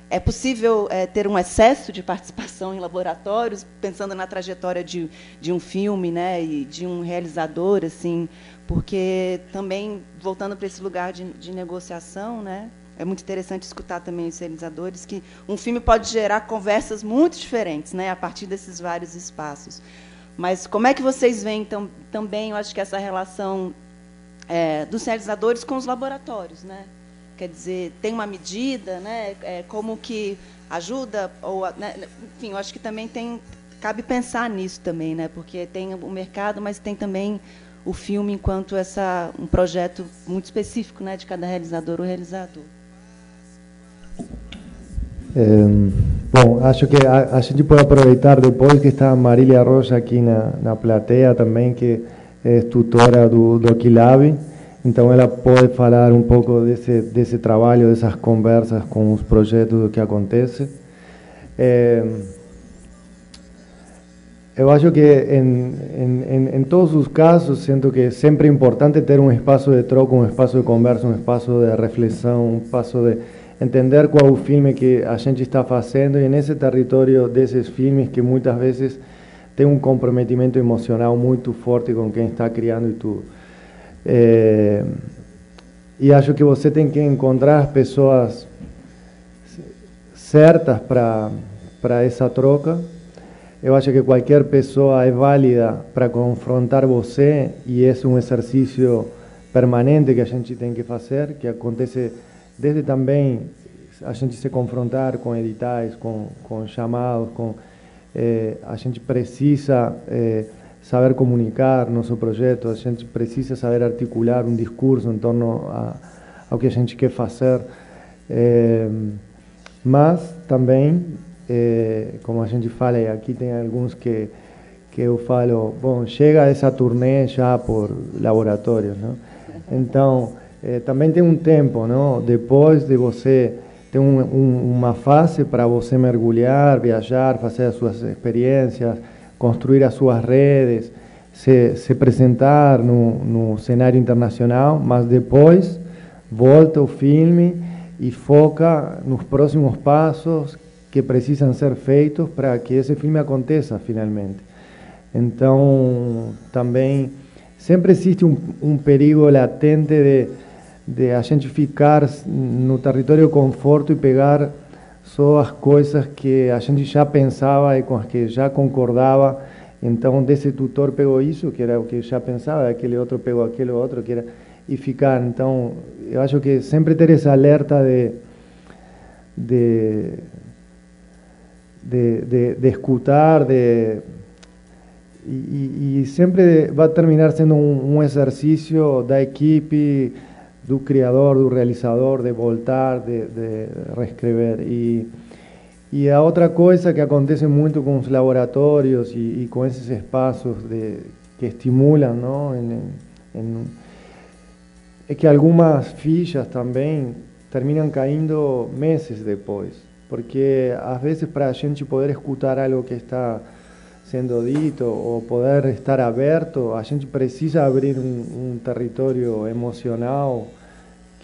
é possível é, ter um excesso de participação em laboratórios, pensando na trajetória de, de um filme, né, e de um realizador, assim, porque também voltando para esse lugar de, de negociação, né, é muito interessante escutar também os realizadores que um filme pode gerar conversas muito diferentes, né, a partir desses vários espaços. Mas como é que vocês veem então, também, eu acho que essa relação é, dos realizadores com os laboratórios, né? Quer dizer, tem uma medida, né? É, como que ajuda ou, né? enfim, eu acho que também tem cabe pensar nisso também, né? Porque tem o mercado, mas tem também o filme enquanto essa um projeto muito específico, né, de cada realizador ou realizador. Eh, bom, acho que a, a, gente pode aproveitar depois que está a Marília Rocha aqui na, na plateia também, que é tutora do, do Aquilab, então ela pode falar um pouco desse, desse trabalho, dessas conversas com os projetos que acontecem. É, eu acho que em, em, em, todos os casos, sinto que é sempre importante ter um espaço de troca, um espaço de conversa, um espaço de reflexão, um espaço de entender qual é o filme que a gente está fazendo e nesse território desses filmes que muitas vezes tem um comprometimento emocional muito forte com quem está criando e tudo. É, e acho que você tem que encontrar pessoas certas para essa troca. Eu acho que qualquer pessoa é válida para confrontar você e é um exercício permanente que a gente tem que fazer, que acontece desde também a gente se confrontar com editais, com, com chamados, com eh, a gente precisa eh, saber comunicar nosso projeto, a gente precisa saber articular um discurso em torno a, ao que a gente quer fazer, eh, mas também, como a gente fala, e aqui tem alguns que que eu falo, bom, chega essa turnê já por laboratórios, não? Então, eh, também tem um tempo, não? Depois de você ter um, um, uma fase para você mergulhar, viajar, fazer as suas experiências, construir as suas redes, se, se apresentar no, no cenário internacional, mas depois volta o filme e foca nos próximos passos que precisam ser feitos para que esse filme aconteça finalmente. Então, também sempre existe um, um perigo latente de, de a gente ficar no território conforto e pegar só as coisas que a gente já pensava e com as que já concordava. Então, desse tutor pegou isso, que era o que já pensava, aquele outro pegou aquele outro, que era e ficar. Então, eu acho que sempre ter esse alerta de de, de, de, de escutar, de e, e, sempre vai terminar sendo um, um exercício da equipe, do criador, do realizador, de voltar, de, de reescrever. E, e a outra coisa que acontece muito com os laboratórios e, e com esses de, que estimulam, não? Em, que algumas fichas também terminam caindo meses depois, porque às vezes para a gente poder escutar algo que está sendo dito ou poder estar aberto, a gente precisa abrir um, um território emocional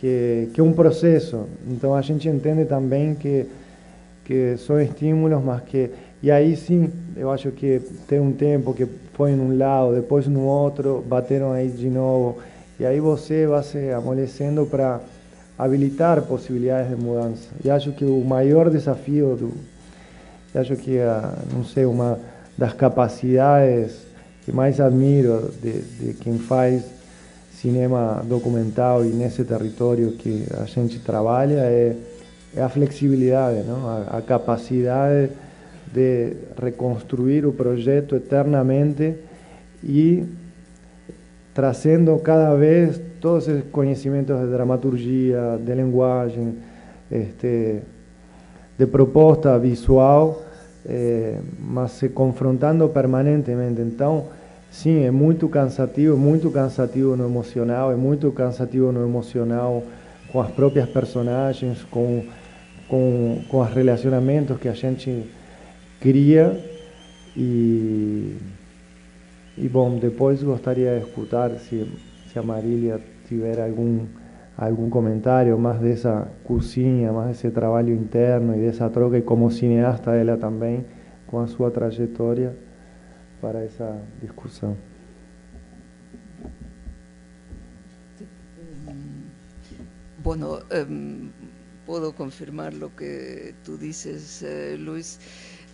que, que um processo. Então a gente entende também que, que são estímulos, mas que. E aí sim, eu acho que tem um tempo que foi num lado, depois no outro, bateram aí de novo. E aí você vai se amolecendo para habilitar possibilidades de mudança. E acho que o maior desafio do. Acho que, não sei, uma das capacidades que mais admiro de, de quem faz cinema documental e nesse território que a gente trabalha é, é a flexibilidade, não? A, a, capacidade de reconstruir o projeto eternamente e trazendo cada vez todos esses conhecimentos de dramaturgia, de linguagem, este, de proposta visual é, mas se confrontando permanentemente. Então, sim, é muito cansativo, muito cansativo no emocional, é muito cansativo no emocional com as próprias personagens, com, com, com os relacionamentos que a gente cria. E, e bom, depois gostaria de escutar se, se a Marília tiver algum algum comentário mais dessa cozinha, mais desse trabalho interno e dessa troca e como cineasta ela também com a sua trajetória para essa discussão. Bueno, um, puedo confirmar lo que tú dices, eh, Luis.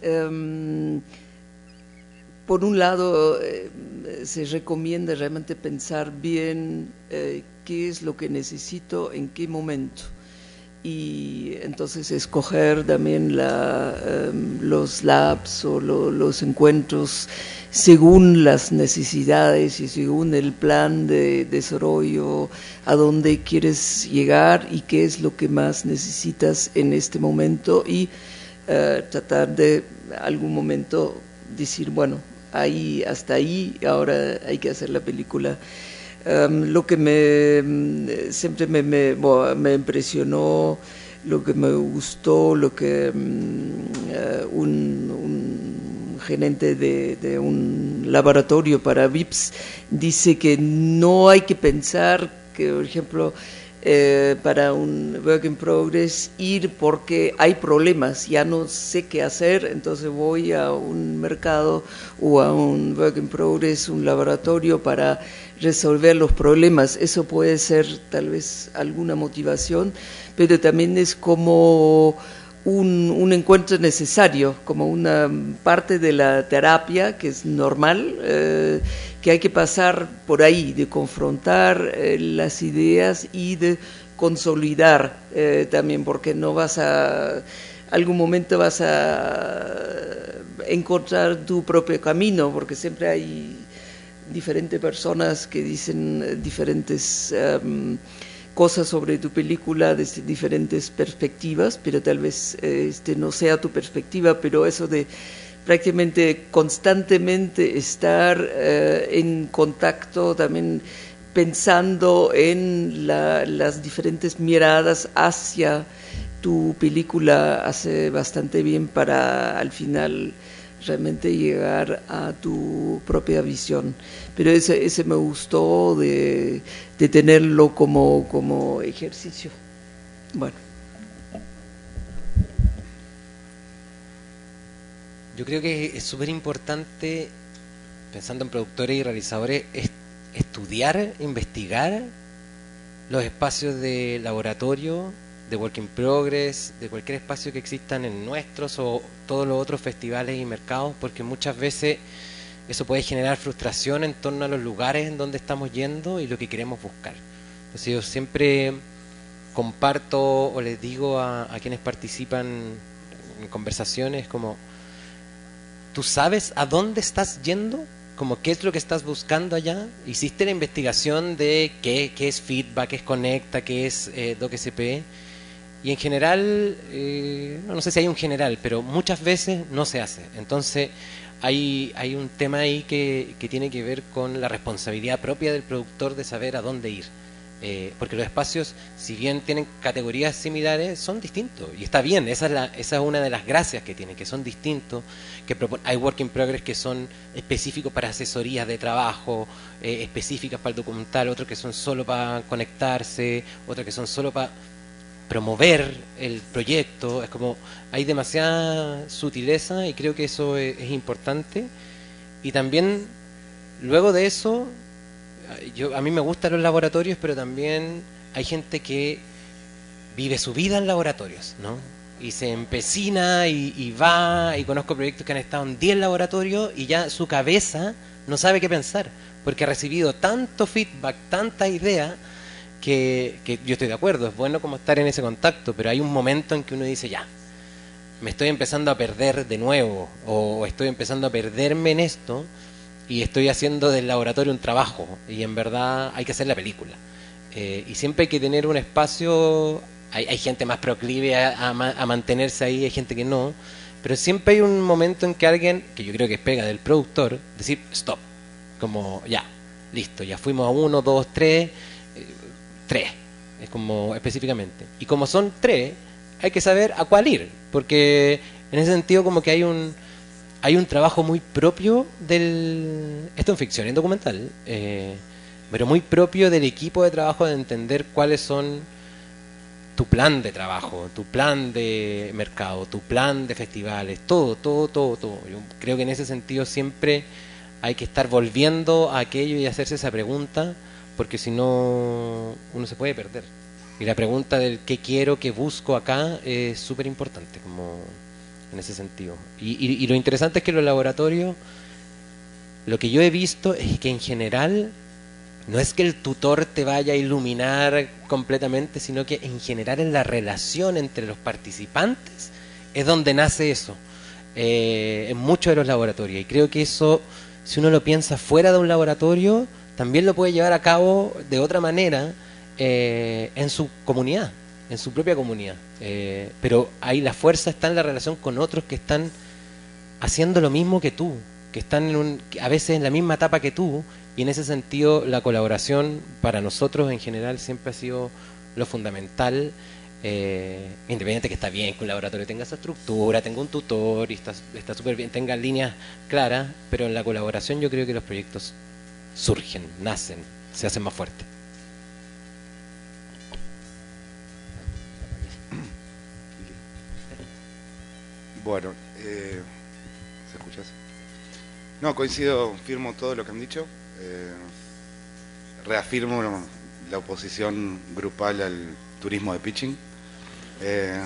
Um, por un lado, eh, se recomienda realmente pensar bien eh, qué es lo que necesito, en qué momento. Y entonces escoger también la, em, los labs o los encuentros según las necesidades y según el plan de desarrollo, a dónde quieres llegar y qué es lo que más necesitas en este momento y eh, tratar de algún momento decir, bueno, ahí hasta ahí, ahora hay que hacer la película. Um, lo que me mm, siempre me, me, me, impresionó, lo que me gustó, lo que uh, un, un, gerente de, de, un laboratorio para VIPS dice que no hay que pensar que, por ejemplo, eh, para un work in progress ir porque hay problemas, ya no sé qué hacer, entonces voy a un mercado o a un work in progress, un laboratorio para resolver los problemas. Eso puede ser tal vez alguna motivación, pero también es como un, encuentro necesario, como una parte de la terapia que es normal, eh, que hay que pasar por ahí, de confrontar eh, las ideas y de consolidar eh, también, porque no vas a, algún momento vas a encontrar tu propio camino, porque siempre hay diferentes personas que dicen diferentes... Um, cosas sobre tu película desde diferentes perspectivas, pero tal vez eh, este, no sea tu perspectiva, pero eso de prácticamente constantemente estar eh, en contacto también pensando en las diferentes miradas hacia tu película hace bastante bien para al final realmente llegar a tu propia visión. Pero ese, ese me gustó de, de tenerlo como, como ejercicio. Bueno. Yo creo que es súper importante, pensando en productores y realizadores, estudiar, investigar los espacios de laboratorio de Work in Progress, de cualquier espacio que existan en nuestros o todos los otros festivales y mercados, porque muchas veces eso puede generar frustración en torno a los lugares en donde estamos yendo y lo que queremos buscar. Entonces yo siempre comparto o les digo a, quienes participan en conversaciones como, ¿tú sabes a dónde estás yendo? Como qué es lo que estás buscando allá. Hiciste la investigación de qué, qué es feedback, qué es conecta, qué es eh, DocSP y en general, eh, no, sé si hay un general, pero muchas veces no se hace. Entonces hay, hay un tema ahí que, que tiene que ver con la responsabilidad propia del productor de saber a dónde ir. Eh, porque los espacios, si bien tienen categorías similares, son distintos. Y está bien, esa es, la, esa es una de las gracias que tienen, que son distintos. que Hay work in progress que son específicos para asesorías de trabajo, eh, específicas para el documental, otros que son solo para conectarse, otros que son solo para promover el proyecto, es como hay demasiada sutileza y creo que eso es, importante. Y también luego de eso, yo a mí me gustan los laboratorios, pero también hay gente que vive su vida en laboratorios, ¿no? Y se empecina y, y va, y conozco proyectos que han estado en 10 laboratorios y ya su cabeza no sabe qué pensar, porque ha recibido tanto feedback, tanta idea, que, yo estoy de acuerdo, es bueno como estar en ese contacto, pero hay un momento en que uno dice, ya, me estoy empezando a perder de nuevo, o estoy empezando a perderme en esto, y estoy haciendo del laboratorio un trabajo, y en verdad hay que hacer la película. Eh, y siempre hay que tener un espacio, hay, hay gente más proclive a, a, mantenerse ahí, hay gente que no, pero siempre hay un momento en que alguien, que yo creo que es pega del productor, decir, stop, Como, ya, listo, ya fuimos a uno, dos, tres, tres, es como específicamente. Y como son tres, hay que saber a cuál ir, porque en ese sentido como que hay un hay un trabajo muy propio del esto en ficción, en documental, eh, pero muy propio del equipo de trabajo de entender cuáles son tu plan de trabajo, tu plan de mercado, tu plan de festivales, todo, todo, todo, todo. Yo creo que en ese sentido siempre hay que estar volviendo a aquello y hacerse esa pregunta, porque si no uno se puede perder. Y la pregunta del qué quiero, qué busco acá es súper importante, como en ese sentido. Y, y, lo interesante es que los laboratorios, lo que yo he visto es que en general no es que el tutor te vaya a iluminar completamente, sino que en general en la relación entre los participantes es donde nace eso, eh, en muchos de los laboratorios. Y creo que eso, si uno lo piensa fuera de un laboratorio, también lo puede llevar a cabo de otra manera eh, en su comunidad, en su propia comunidad. Eh, pero ahí la fuerza está en la relación con otros que están haciendo lo mismo que tú, que están en un, a veces en la misma etapa que tú, y en ese sentido la colaboración para nosotros en general siempre ha sido lo fundamental. Eh, independiente que está bien que un laboratorio tenga esa estructura, tenga un tutor y está súper bien, tenga líneas claras, pero en la colaboración yo creo que los proyectos surgen, nacen, se hacen más fuertes. Bueno, eh, ¿se escucha? No, coincido, firmo todo lo que han dicho. Eh, reafirmo la oposición grupal al turismo de pitching. Eh,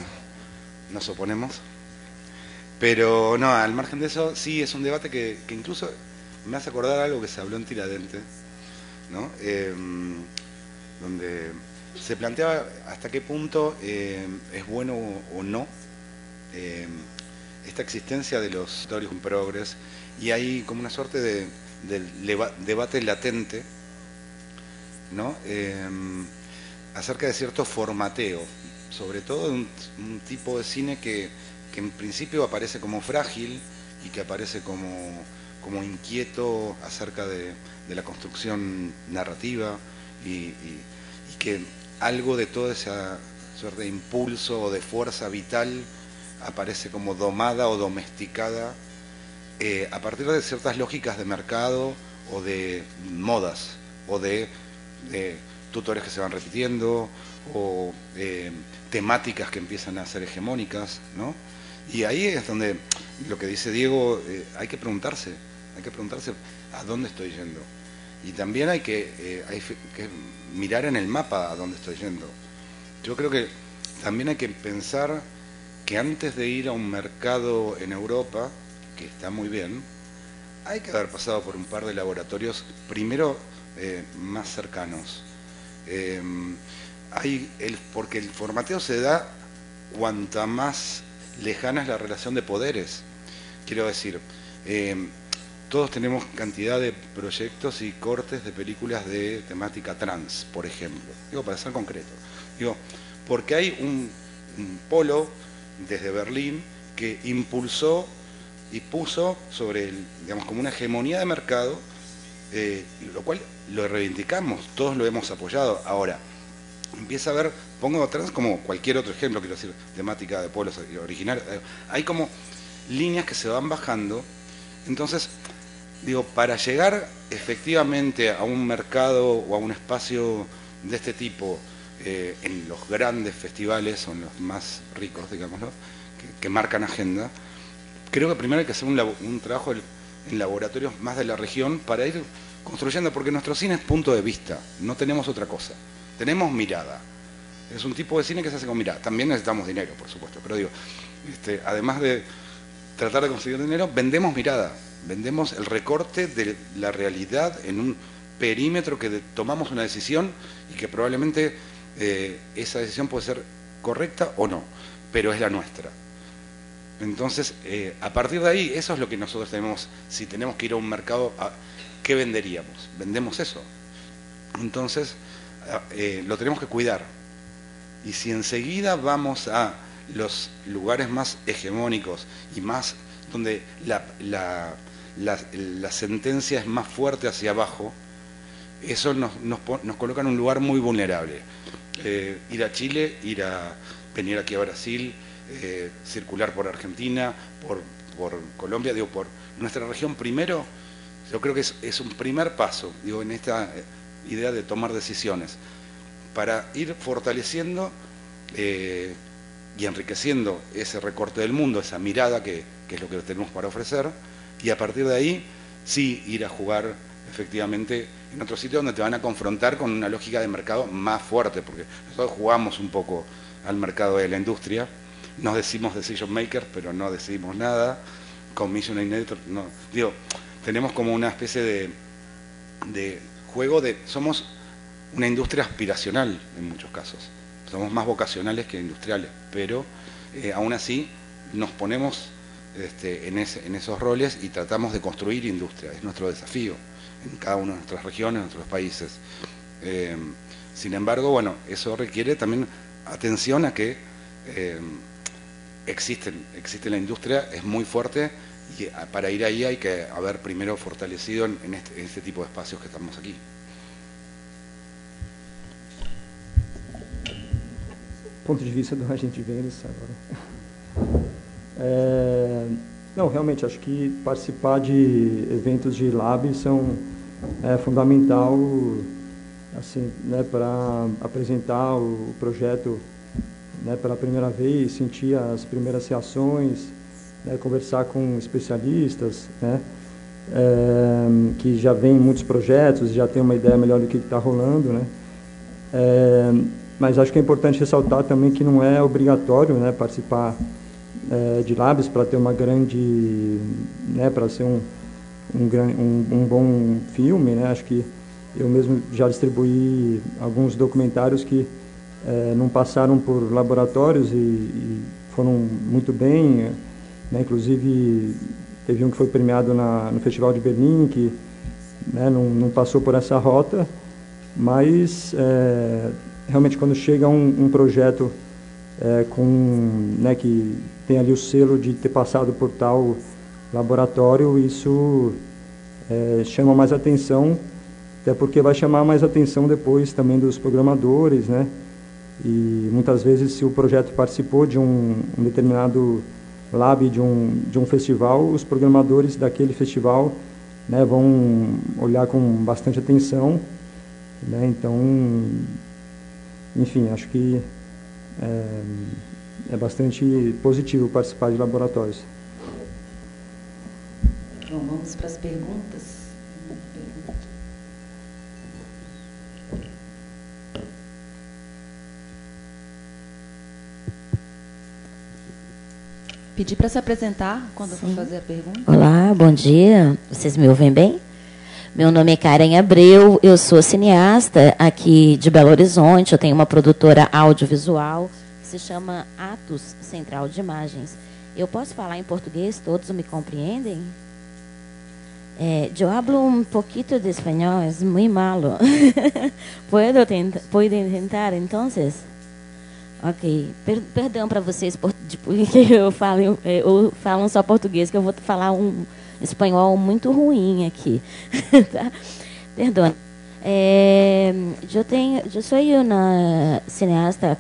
nos oponemos. Pero no, al margen de eso, sí es un debate que, incluso me hace acordar algo que se habló en Tiradente, ¿no? donde se planteaba hasta qué punto es bueno o no esta existencia de los historios en progress y hay como una suerte de, debate latente ¿no? Em, acerca de cierto formateo, sobre todo de un, tipo de cine que, en principio aparece como frágil y que aparece como, como inquieto acerca de, la construcción narrativa y, que algo de toda esa suerte de impulso o de fuerza vital aparece como domada o domesticada eh, a partir de ciertas lógicas de mercado o de modas o de, tutores que se van repitiendo o eh, temáticas que empiezan a ser hegemónicas, ¿no? Y ahí es donde lo que dice Diego, eh, hay que preguntarse, hay que preguntarse a dónde estoy yendo. Y también hay que, hay que mirar en el mapa a dónde estoy yendo. Yo creo que también hay que pensar que antes de ir a un mercado en Europa, que está muy bien, hay que haber pasado por un par de laboratorios, primero eh, más cercanos. Em, hay el, porque el formateo se da cuanta más lejana es la relación de poderes. Quiero decir, em, todos tenemos cantidad de proyectos y cortes de películas de temática trans, por ejemplo. Digo, para ser concreto. Digo, porque hay un polo desde Berlín que impulsó y puso sobre, el, digamos, como una hegemonía de mercado, eh, lo cual lo reivindicamos, todos lo hemos apoyado. Ahora, empieza a ver, pongo atrás como cualquier otro ejemplo, quiero decir, temática de pueblos originarios, hay como líneas que se van bajando, entonces, digo, para llegar efectivamente a un mercado o a un espacio de este tipo, eh, en los grandes festivales, en los más ricos, digámoslo, que, marcan agenda, creo que primero hay que hacer un, trabajo en laboratorios más de la región para ir construyendo, porque nuestro cine es punto de vista, no tenemos otra cosa, tenemos mirada. Es un tipo de cine que se hace con mirada. También necesitamos dinero, por supuesto, pero digo, este, además de tratar de conseguir dinero, vendemos mirada, vendemos el recorte de la realidad en un perímetro que tomamos una decisión y que probablemente eh, esa decisión puede ser correcta o no, pero es la nuestra. Entonces, eh, a partir de ahí, eso es lo que nosotros tenemos, si tenemos que ir a un mercado, ¿qué venderíamos? Vendemos eso. Entonces, eh, lo tenemos que cuidar. Y si enseguida vamos a los lugares más hegemónicos y más donde la, sentencia es más fuerte hacia abajo, eso nos, coloca en un lugar muy vulnerable. Eh, ir a Chile, ir a venir aquí a Brasil, eh, circular por Argentina, por, Colombia, digo, por nuestra región primero, yo creo que es, un primer paso, digo, en esta eh, idea de tomar decisiones, para ir fortaleciendo y enriqueciendo ese recorte del mundo, esa mirada que, que es lo que tenemos para ofrecer, y a partir de ahí sí ir a jugar efectivamente en otro sitio donde te van a confrontar con una lógica de mercado más fuerte, porque nosotros jugamos un poco al mercado de la industria, nos decimos decision makers, pero no decidimos nada, commission editor, no, digo, tenemos como una especie de, de juego de, somos una industria aspiracional en muchos casos, somos más vocacionales que industriales, pero eh, aún así nos ponemos este, en, esos roles y tratamos de construir industria, es nuestro desafío en cada una de nuestras regiones, en nuestros países. Eh, sin embargo, bueno, eso requiere también atención a que eh, existen, existe la industria, es muy fuerte y para ir ahí hay que haber primero fortalecido en, este, este, tipo de espacios que estamos aquí. Ponto de vista do agente de vendas agora. É, não, realmente, acho que participar de eventos de lab são é, fundamental assim, né, para apresentar o projeto né, pela primeira vez, sentir as primeiras reações, né, conversar com especialistas, né, é, que já vêm muitos projetos, já tem uma ideia melhor do que está rolando, né, é, mas acho que é importante ressaltar também que não é obrigatório né, participar é, de lábios para ter uma grande, né, para ser um, um, um, um, bom filme, né? Acho que eu mesmo já distribuí alguns documentários que é, não passaram por laboratórios e, e foram muito bem, né? Inclusive teve um que foi premiado na, no Festival de Berlim que né, não, não passou por essa rota, mas é, realmente quando chega um, um projeto é, com, né, que tem ali o selo de ter passado por tal laboratório, isso é, chama mais atenção, até porque vai chamar mais atenção depois também dos programadores, né? E muitas vezes, se o projeto participou de um, um determinado lab de um, de um festival, os programadores daquele festival né, vão olhar com bastante atenção. Né? Então, enfim, acho que é, é bastante positivo participar de laboratórios. Bom, vamos para as perguntas. Pedir para se apresentar quando Sim. for fazer a pergunta. Olá, bom dia. Vocês me ouvem bem? Meu nome é Karen Abreu, eu sou cineasta aqui de Belo Horizonte, eu tenho uma produtora audiovisual se chama Atos Central de Imagens. Eu posso falar em português? Todos me compreendem? Eh, yo hablo un de español, es muy malo. [LAUGHS] ¿Puedo, tentar, ¿Puedo intentar entonces? Ok, per, perdão para vocês por, porque [LAUGHS] eu falo, eu falo só português, que eu vou falar um espanhol muito ruim aqui. [LAUGHS] tá? Perdão. É, eu tenho, eu sou uma cineasta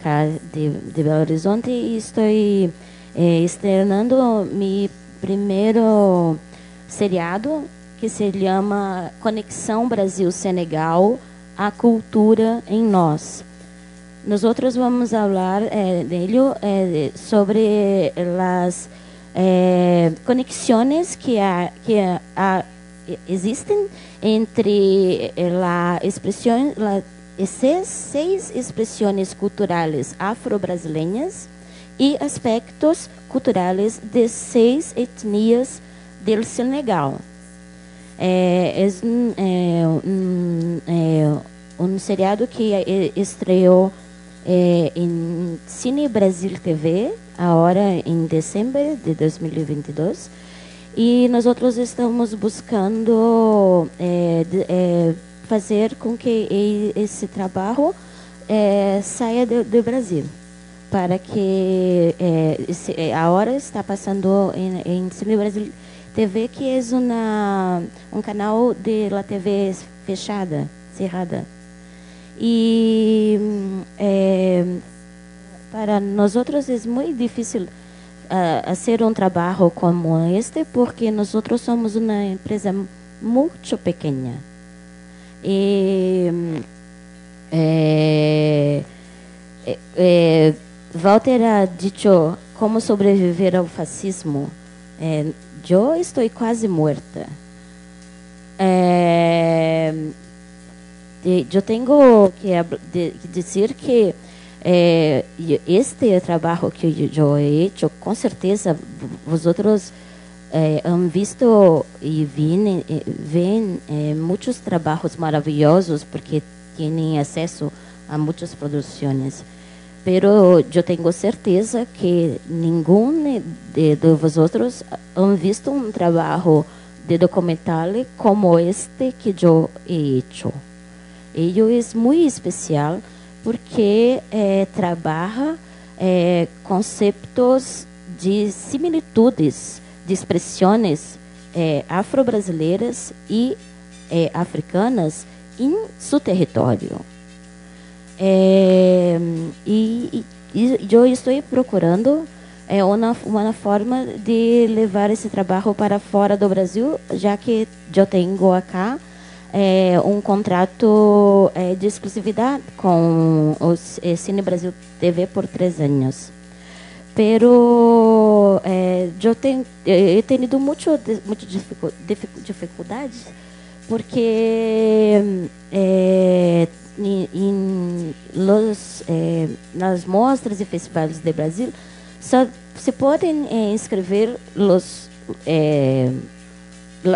de, de Belo Horizonte e estou é, estrenando meu primeiro seriado que se chama Conexão Brasil-Senegal, a cultura em nós. Nós outros vamos falar é, dele é, sobre as conexões que, há, que há, existem entre a expressão, essas seis expressões culturais afro-brasileiras e aspectos culturais de seis etnias do Senegal. É, é, um, é, um seriado que estreou é, em Cine Brasil TV, agora em dezembro de 2022. E nós outros estamos buscando é, é, fazer com que esse trabalho é, saia do, do, Brasil, para que é, esse, agora está passando em, em Brasil TV que é uma, um canal de la TV fechada, cerrada. E é, para nós outros é muito difícil uh, fazer um trabalho como este porque nós somos uma empresa muito pequena. E é, é, Walter ha dito como sobreviver ao fascismo. Eu estou quase morta. Eu tenho que dizer que é, este trabalho que eu he com certeza, vocês é, han visto e veem é, muitos trabalhos maravilhosos porque têm acesso a muitas produções. Pero eu tenho certeza que nenhum de, de vocês han visto um trabalho de documental como este que eu he hecho. Ele é muito especial porque eh, trabalha eh, conceitos de similitudes, de expressões eh, afro-brasileiras e africanas em seu território. e, e eu estou procurando é uma, uma forma de levar esse trabalho para fora do Brasil, já que eu tenho acá é, um contrato é, de exclusividade com o é, Cine Brasil TV por três anos. Pero é, eu tenho eu tenho tido muito muito dificuldades porque é, em, los, é, nas mostras e festivais do Brasil só se podem eh, inscrever os eh,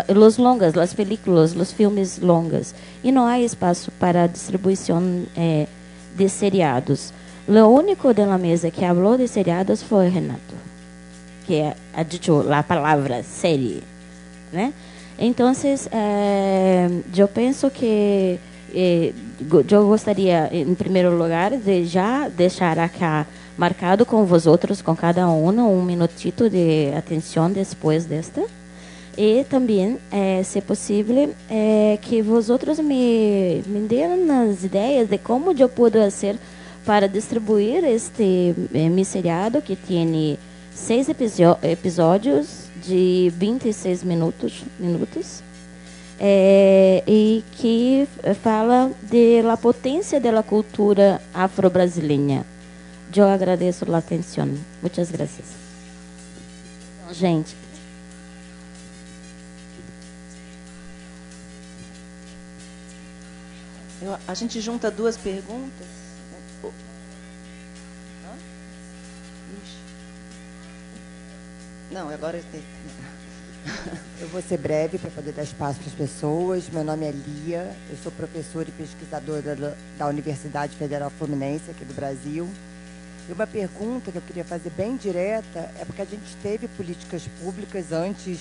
los longas, as películas, os filmes longas. E não há espaço para distribuição eh, de seriados. O único da mesa que falou de seriados foi Renato, que ha dicho a palavra série. Né? Então, eh, eu penso que eh, eu gostaria, em primeiro lugar, de já deixar aqui marcado com vosotros, com cada um, um minutito de atenção depois desta. E também, eh, se possível, eh, que vosotros me, me deem as ideias de como eu posso fazer para distribuir este eh, que tem seis episódios de 26 minutos, minutos é, e que fala da potência da cultura afro-brasileira. Eu agradeço a atenção. Muitas graças. Gente. Eu, a gente junta duas perguntas. Não, agora eu tenho. Eu vou ser breve para poder dar espaço para as pessoas. Meu nome é Lia, eu sou professora e pesquisadora da, da Universidade Federal Fluminense, aqui do Brasil. E uma pergunta que eu queria fazer bem direta é porque a gente teve políticas públicas antes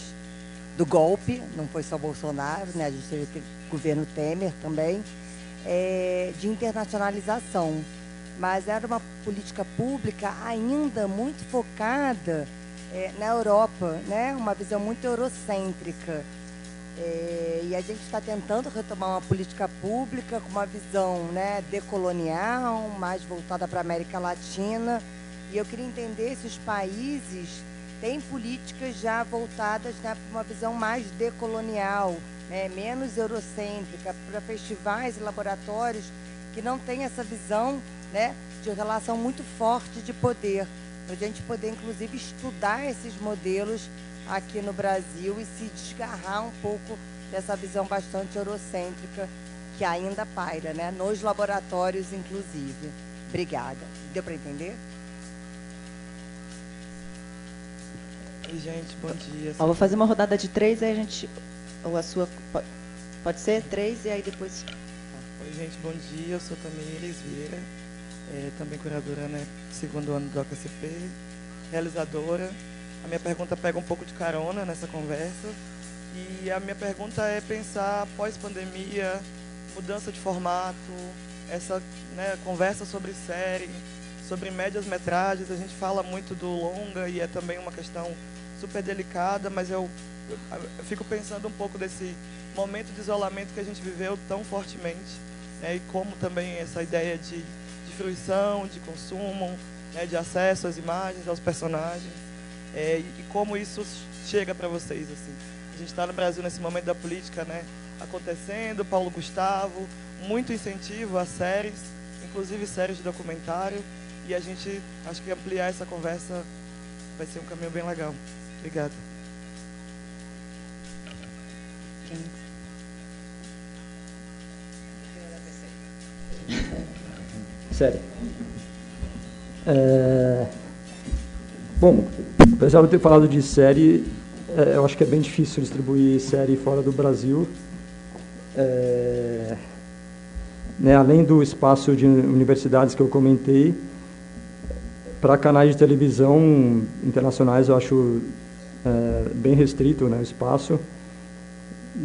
do golpe, não foi só Bolsonaro, né? a gente teve o governo Temer também, é, de internacionalização. Mas era uma política pública ainda muito focada é, na Europa, né? uma visão muito eurocêntrica. É, e a gente está tentando retomar uma política pública com uma visão né, decolonial, mais voltada para a América Latina. E eu queria entender se os países têm políticas já voltadas né, para uma visão mais decolonial, né, menos eurocêntrica, para festivais e laboratórios que não têm essa visão né, de relação muito forte de poder, para a gente poder, inclusive, estudar esses modelos aqui no Brasil e se desgarrar um pouco dessa visão bastante eurocêntrica que ainda paira, né? nos laboratórios, inclusive. Obrigada. Deu para entender? Oi, gente, bom dia. Ó, vou fazer uma rodada de três, aí a gente. Ou a sua. Pode ser? Três e aí depois. Oi, gente, bom dia. Eu sou também Elis Vieira, é, também curadora, né? Segundo ano do OKCP, realizadora a minha pergunta pega um pouco de carona nessa conversa. E a minha pergunta é pensar pós-pandemia, mudança de formato, essa né, conversa sobre série, sobre médias metragens. A gente fala muito do longa e é também uma questão super delicada, mas eu, eu fico pensando um pouco desse momento de isolamento que a gente viveu tão fortemente, né, e como também essa ideia de, de fruição, de consumo, né, de acesso às imagens, aos personagens, é, e, e como isso chega para vocês assim. A gente está no Brasil nesse momento da política, né, acontecendo. Paulo Gustavo, muito incentivo a séries, inclusive séries de documentário, e a gente acho que ampliar essa conversa vai ser um caminho bem legal. Obrigado. Sério. É... Bom, apesar de eu ter falado de série, é, eu acho que é bem difícil distribuir série fora do Brasil. É... Né, além do espaço de universidades que eu comentei, para canais de televisão internacionais eu acho é, bem restrito né, o espaço.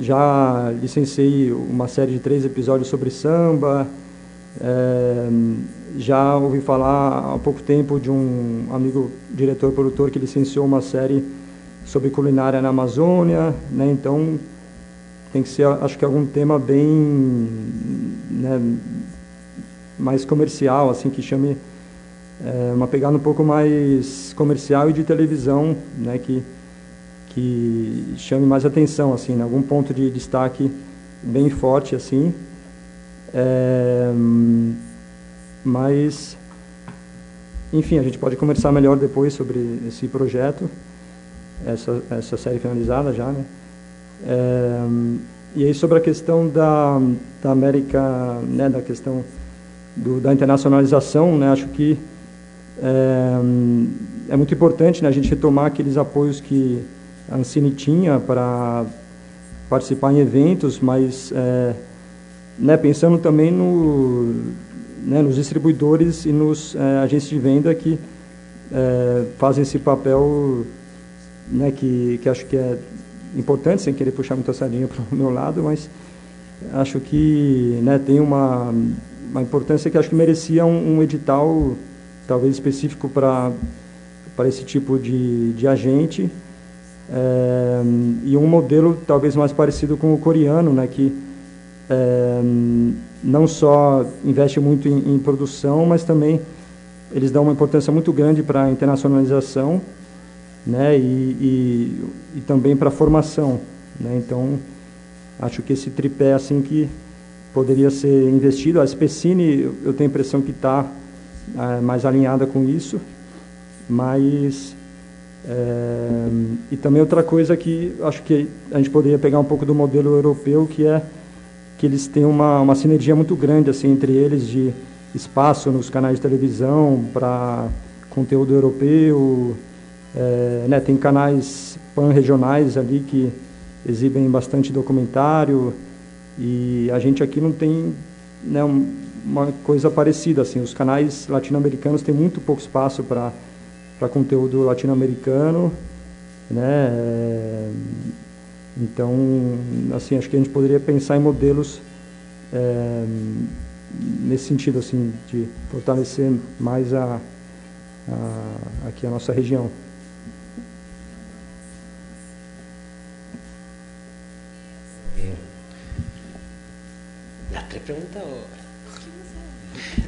Já licenciei uma série de três episódios sobre samba. É, já ouvi falar há pouco tempo de um amigo diretor produtor que licenciou uma série sobre culinária na Amazônia, né? Então tem que ser, acho que algum tema bem, né, mais comercial, assim que chame é, uma pegada um pouco mais comercial e de televisão, né? Que que chame mais atenção, assim, né? algum ponto de destaque bem forte, assim. É, mas, enfim, a gente pode conversar melhor depois sobre esse projeto, essa, essa série finalizada já, né? É, e aí sobre a questão da, da América, né, da questão do, da internacionalização, né, acho que é, é muito importante né, a gente retomar aqueles apoios que a Ancine tinha para participar em eventos, mas é, né, pensando também no, né, nos distribuidores e nos é, agentes de venda que é, fazem esse papel né, que, que acho que é importante, sem querer puxar muita sardinha [LAUGHS] para o meu lado, mas acho que né, tem uma, uma importância que acho que merecia um, um edital talvez específico para esse tipo de, de agente é, e um modelo talvez mais parecido com o coreano, né, que é, não só investe muito em, em, produção, mas também eles dão uma importância muito grande para a internacionalização né, e, e, e também para a formação. Né, então, acho que esse tripé assim que poderia ser investido. A Specine, eu tenho a impressão que está é, mais alinhada com isso, mas é, e também outra coisa que acho que a gente poderia pegar um pouco do modelo europeu, que é que eles têm uma, uma sinergia muito grande assim entre eles de espaço nos canais de televisão para conteúdo europeu, é, né, tem canais pan-regionais ali que exibem bastante documentário e a gente aqui não tem né, uma coisa parecida assim. Os canais latino-americanos têm muito pouco espaço para para conteúdo latino-americano, né? É, então, assim, acho que a gente poderia pensar em modelos é, nesse sentido, assim, de fortalecer mais a, a aqui a nossa região. ¿Las tres preguntas o...?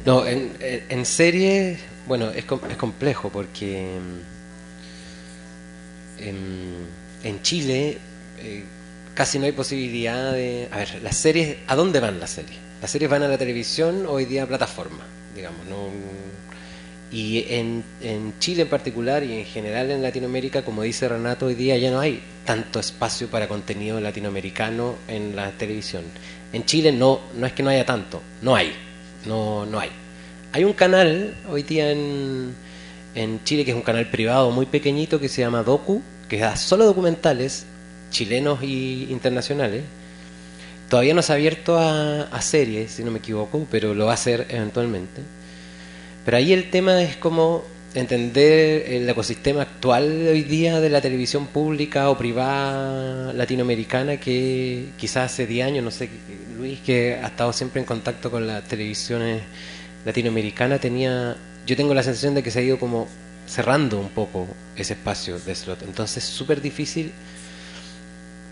No, en, en serie Bueno, es, es complejo porque mm, en, Chile eh, casi no hay posibilidad de... A ver, las series, ¿a dónde van las series? Las series van a la televisión hoy día a plataforma, digamos. ¿no? Y en, en Chile en particular y en general en Latinoamérica, como dice Renato, hoy día ya no hay tanto espacio para contenido latinoamericano en la televisión. En Chile no, no es que no haya tanto, no hay, no, no hay. Hay un canal hoy día en, Chile que es un canal privado muy pequeñito que se llama Docu, que da solo documentales chilenos y internacionales. Todavía no se ha abierto a, series, si no me equivoco, pero lo va a hacer eventualmente. Pero ahí el tema es como entender el ecosistema actual hoy día de la televisión pública o privada latinoamericana que quizás hace 10 años, no sé, Luis, que ha estado siempre en contacto con las televisiones latinoamericana tenía yo tengo la sensación de que se ha ido como cerrando un poco ese espacio de slot. Entonces es súper difícil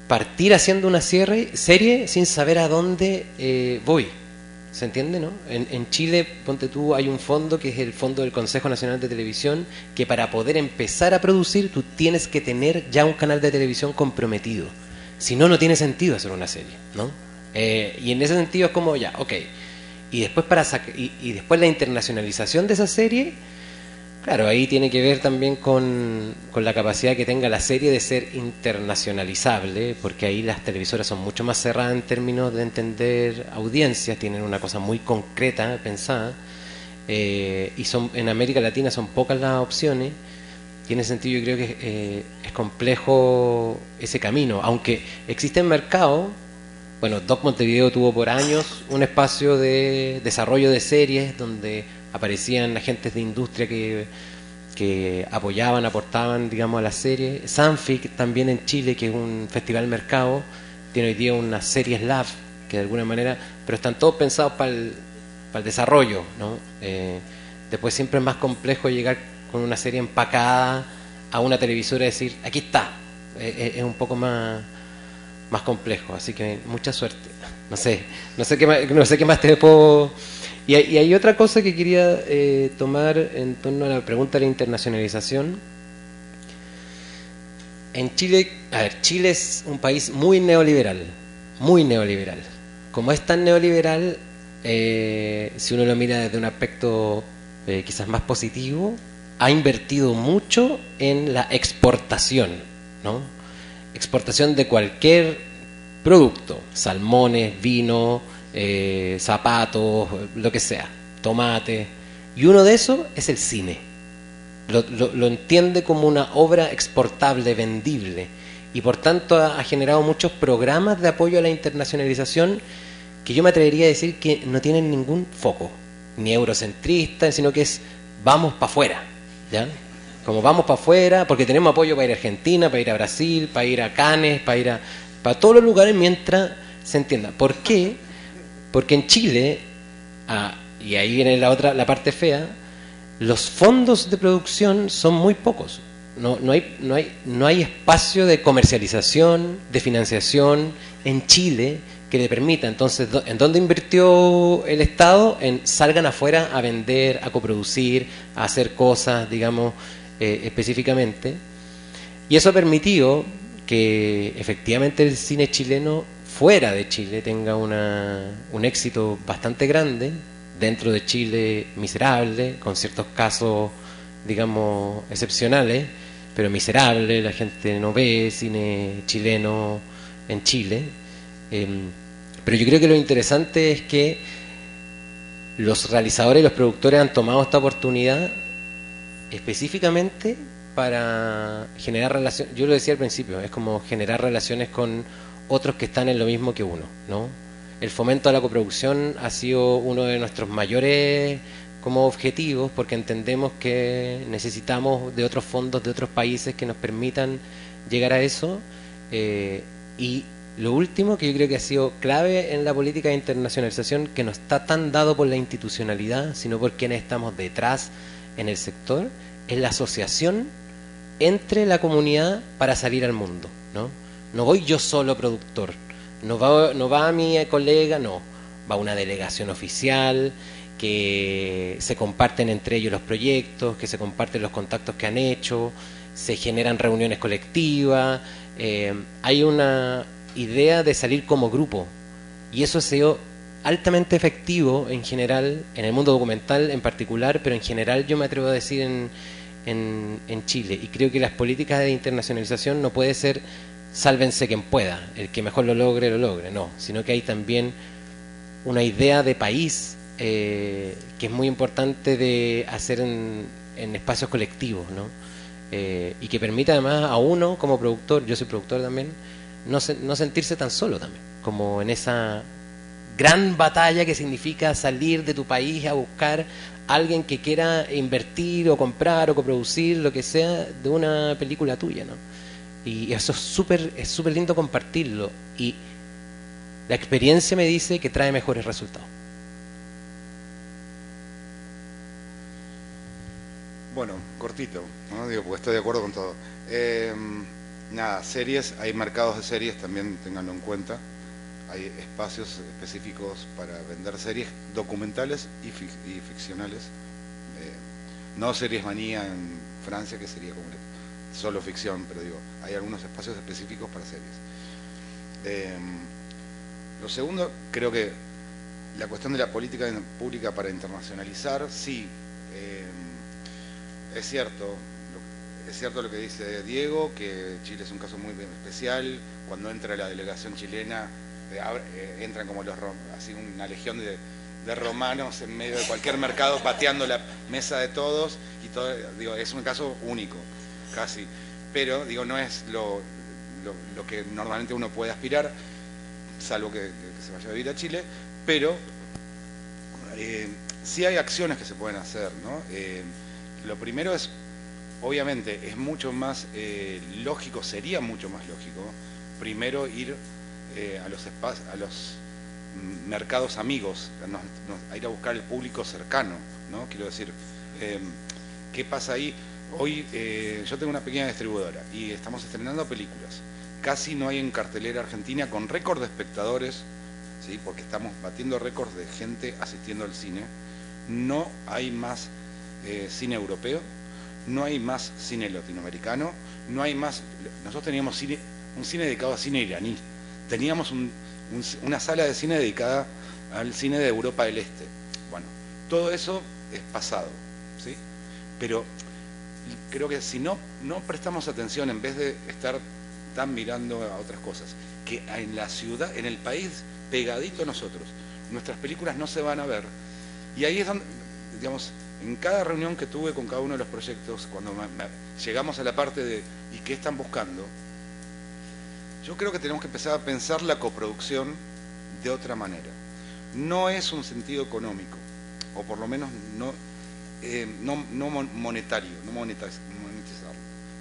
partir haciendo una serie sin saber a dónde eh, voy. ¿Se entiende, no? En, en, Chile, ponte tú, hay un fondo que es el Fondo del Consejo Nacional de Televisión, que para poder empezar a producir tú tienes que tener ya un canal de televisión comprometido. Si no, no tiene sentido hacer una serie, ¿no? Eh, y en ese sentido es como, ya, ok. Y después, para y, y después la internacionalización de esa serie Claro, ahí tiene que ver también con, la capacidad que tenga la serie de ser internacionalizable, porque ahí las televisoras son mucho más cerradas en términos de entender audiencias, tienen una cosa muy concreta pensada, eh, y son en América Latina son pocas las opciones, ese sentido yo creo que eh, es complejo ese camino, aunque existen mercados, bueno, Doc Montevideo tuvo por años un espacio de desarrollo de series donde aparecían agentes de industria que, apoyaban, aportaban, digamos, a la serie. Sanfic también en Chile, que es un festival mercado, tiene hoy día una serie Slav, que de alguna manera, pero están todos pensados para el, para el desarrollo, ¿no? Eh, después siempre es más complejo llegar con una serie empacada a una televisora y decir, aquí está. Eh, eh, es un poco más, más complejo, así que mucha suerte. No sé, no sé qué más, no sé qué más te puedo y hay, otra cosa que quería eh, tomar en torno a la pregunta de la internacionalización. En Chile, a ver, Chile es un país muy neoliberal, muy neoliberal. Como es tan neoliberal, eh, si uno lo mira desde un aspecto eh, quizás más positivo, ha invertido mucho en la exportación, ¿no? Exportación de cualquier producto, salmones, vino, eh, zapatos, lo que sea, tomate. Y uno de esos es el cine. Lo, entiende como una obra exportable, vendible. Y por tanto ha, generado muchos programas de apoyo a la internacionalización que yo me atrevería a decir que no tienen ningún foco, ni eurocentrista, sino que es vamos para afuera. ¿ya? Como vamos para afuera, porque tenemos apoyo para ir a Argentina, para ir a Brasil, para ir a Cannes, para ir a para todos los lugares mientras se entienda. ¿Por qué? Porque en Chile, ah, y ahí viene la otra, la parte fea, los fondos de producción son muy pocos. No, no, hay, no, hay, no hay espacio de comercialización, de financiación en Chile que le permita. Entonces, ¿en dónde invirtió el Estado? En salgan afuera a vender, a coproducir, a hacer cosas, digamos, eh, específicamente. Y eso ha permitido que efectivamente el cine chileno fuera de Chile tenga una, un éxito bastante grande, dentro de Chile miserable, con ciertos casos, digamos, excepcionales, pero miserable, la gente no ve cine chileno en Chile. Em, pero yo creo que lo interesante es que los realizadores y los productores han tomado esta oportunidad específicamente para generar relaciones, yo lo decía al principio, es como generar relaciones con otros que están en lo mismo que uno, ¿no? El fomento a la coproducción ha sido uno de nuestros mayores como objetivos porque entendemos que necesitamos de otros fondos de otros países que nos permitan llegar a eso eh, y lo último que yo creo que ha sido clave en la política de internacionalización que no está tan dado por la institucionalidad sino por quienes estamos detrás en el sector es la asociación entre la comunidad para salir al mundo ¿no? No voy yo solo productor, no va, no va mi colega, no, va una delegación oficial, que se comparten entre ellos los proyectos, que se comparten los contactos que han hecho, se generan reuniones colectivas, eh, hay una idea de salir como grupo y eso ha sido altamente efectivo en general, en el mundo documental en particular, pero en general yo me atrevo a decir en, en, Chile y creo que las políticas de internacionalización no puede ser sálvense quien pueda, el que mejor lo logre, lo logre, no, sino que hay también una idea de país eh, que es muy importante de hacer en, espacios colectivos, ¿no? Eh, y que permita además a uno como productor, yo soy productor también, no, no sentirse tan solo también, como en esa gran batalla que significa salir de tu país a buscar alguien que quiera invertir o comprar o coproducir lo que sea de una película tuya, ¿no? Y eso es súper es súper lindo compartirlo. Y la experiencia me dice que trae mejores resultados. Bueno, cortito, ¿no? Digo, porque estoy de acuerdo con todo. Eh, nada, series, hay mercados de series, también tenganlo en cuenta. Hay espacios específicos para vender series documentales y, ficcionales. Eh, no series manía en Francia, que sería como solo ficción, pero digo, hay algunos espacios específicos para series. Eh, lo segundo, creo que la cuestión de la política pública para internacionalizar, sí, es cierto, es cierto lo que dice Diego, que Chile es un caso muy especial. Cuando entra la delegación chilena, eh, eh, entran como los así una legión de, romanos en medio de cualquier mercado pateando la mesa de todos y todo, digo, es un caso único, casi. Pero digo, no es lo, que normalmente uno puede aspirar, salvo que, se vaya a vivir a Chile, pero eh, sí hay acciones que se pueden hacer, ¿no? lo primero es, obviamente, es mucho más eh, lógico, sería mucho más lógico, primero ir eh, a, los mercados amigos, a ir a buscar el público cercano, ¿no? Quiero decir, em, ¿qué pasa ahí? Hoy eh, yo tengo una pequeña distribuidora y estamos estrenando películas. Casi no hay en cartelera argentina con récord de espectadores, ¿sí? porque estamos batiendo récords de gente asistiendo al cine. No hay más eh, cine europeo, no hay más cine latinoamericano, no hay más... Nosotros teníamos cine, un cine dedicado a cine iraní, teníamos una sala de cine dedicada al cine de Europa del Este. Bueno, todo eso es pasado, ¿sí? Pero creo que si no, no prestamos atención, en vez de estar tan mirando a otras cosas, que en la ciudad, en el país pegadito a nosotros, nuestras películas no se van a ver. Y ahí es donde, digamos, en cada reunión que tuve con cada uno de los proyectos, cuando llegamos a la parte de ¿y qué están buscando? Yo creo que tenemos que empezar a pensar la coproducción de otra manera. No es un sentido económico, o por lo menos no, eh, no, monetario, no monetizarlo.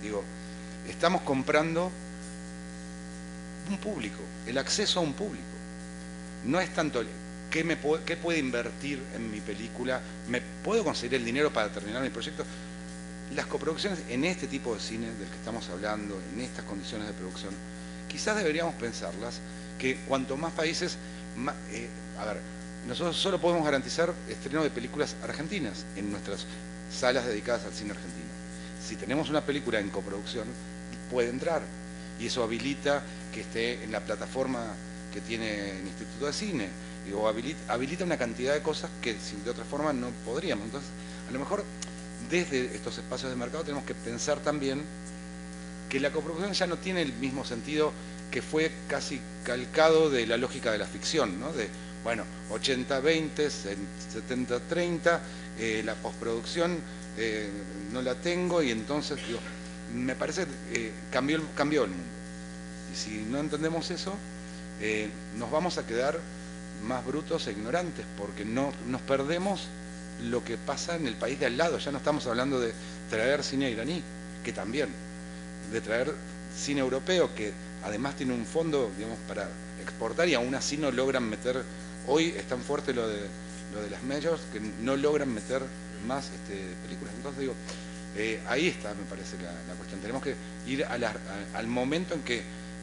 Digo, estamos comprando un público, el acceso a un público. No es tanto ¿Qué, me puede, puede invertir en mi película? ¿Me puedo conseguir el dinero para terminar mi proyecto? Las coproducciones en este tipo de cine del que estamos hablando, en estas condiciones de producción, quizás deberíamos pensarlas que cuanto más países, eh, a ver, nosotros solo podemos garantizar estreno de películas argentinas en nuestras salas dedicadas al cine argentino. Si tenemos una película en coproducción, puede entrar y eso habilita que esté en la plataforma que tiene el Instituto de Cine o habilita, una cantidad de cosas que de otra forma no podríamos. Entonces, a lo mejor desde estos espacios de mercado tenemos que pensar también que la coproducción ya no tiene el mismo sentido que fue casi calcado de la lógica de la ficción, ¿no? De, bueno, 80-20, 70-30, eh, la postproducción eh, no la tengo y entonces, digo, me parece que eh, cambió, el mundo. Y si no entendemos eso, nos vamos a quedar más brutos e ignorantes, porque no nos perdemos lo que pasa en el país de al lado. Ya no estamos hablando de traer cine iraní, que también, de traer cine europeo, que además tiene un fondo, digamos, para exportar y aún así no logran meter, hoy es tan fuerte lo de, lo de las majors que no logran meter más este, películas. Entonces digo, eh, ahí está, me parece, la, cuestión. Tenemos que ir al momento en que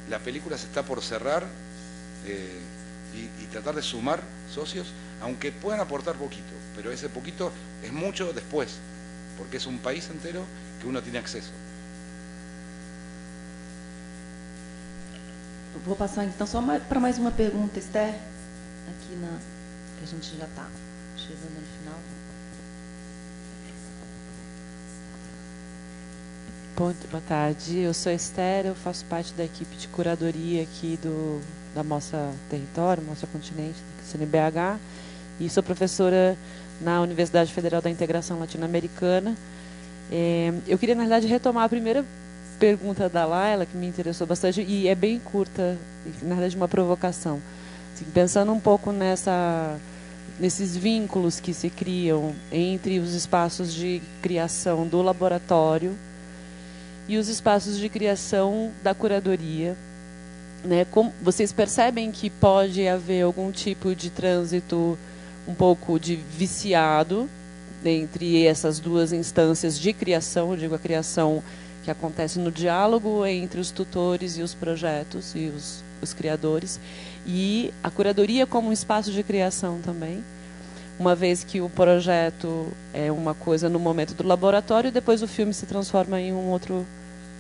la película se está por cerrar. Eh, y, tratar de sumar socios, aunque puedan aportar poquito, pero ese poquito es mucho después, porque es un país entero que uno tiene acceso. Vou passar então só para mais uma pergunta, Esther, aqui na que a gente já está chegando no final. Boa tarde, eu sou Esther, eu faço parte da equipe de curadoria aqui do da Mostra Território, Mostra Continente, CNBH, e sou professora na Universidade Federal da Integração Latino-Americana. É, eu queria, na verdade, retomar a primeira pergunta da Laila, que me interessou bastante, e é bem curta, na verdade, uma provocação. Assim, pensando um pouco nessa, nesses vínculos que se criam entre os espaços de criação do laboratório e os espaços de criação da curadoria, né, como, vocês percebem que pode haver algum tipo de trânsito um pouco de viciado entre essas duas instâncias de criação, eu digo a criação que acontece no diálogo entre os tutores e os projetos e os, os criadores, e a curadoria como um espaço de criação também, uma vez que o projeto é uma coisa no momento do laboratório e depois o filme se transforma em um outro,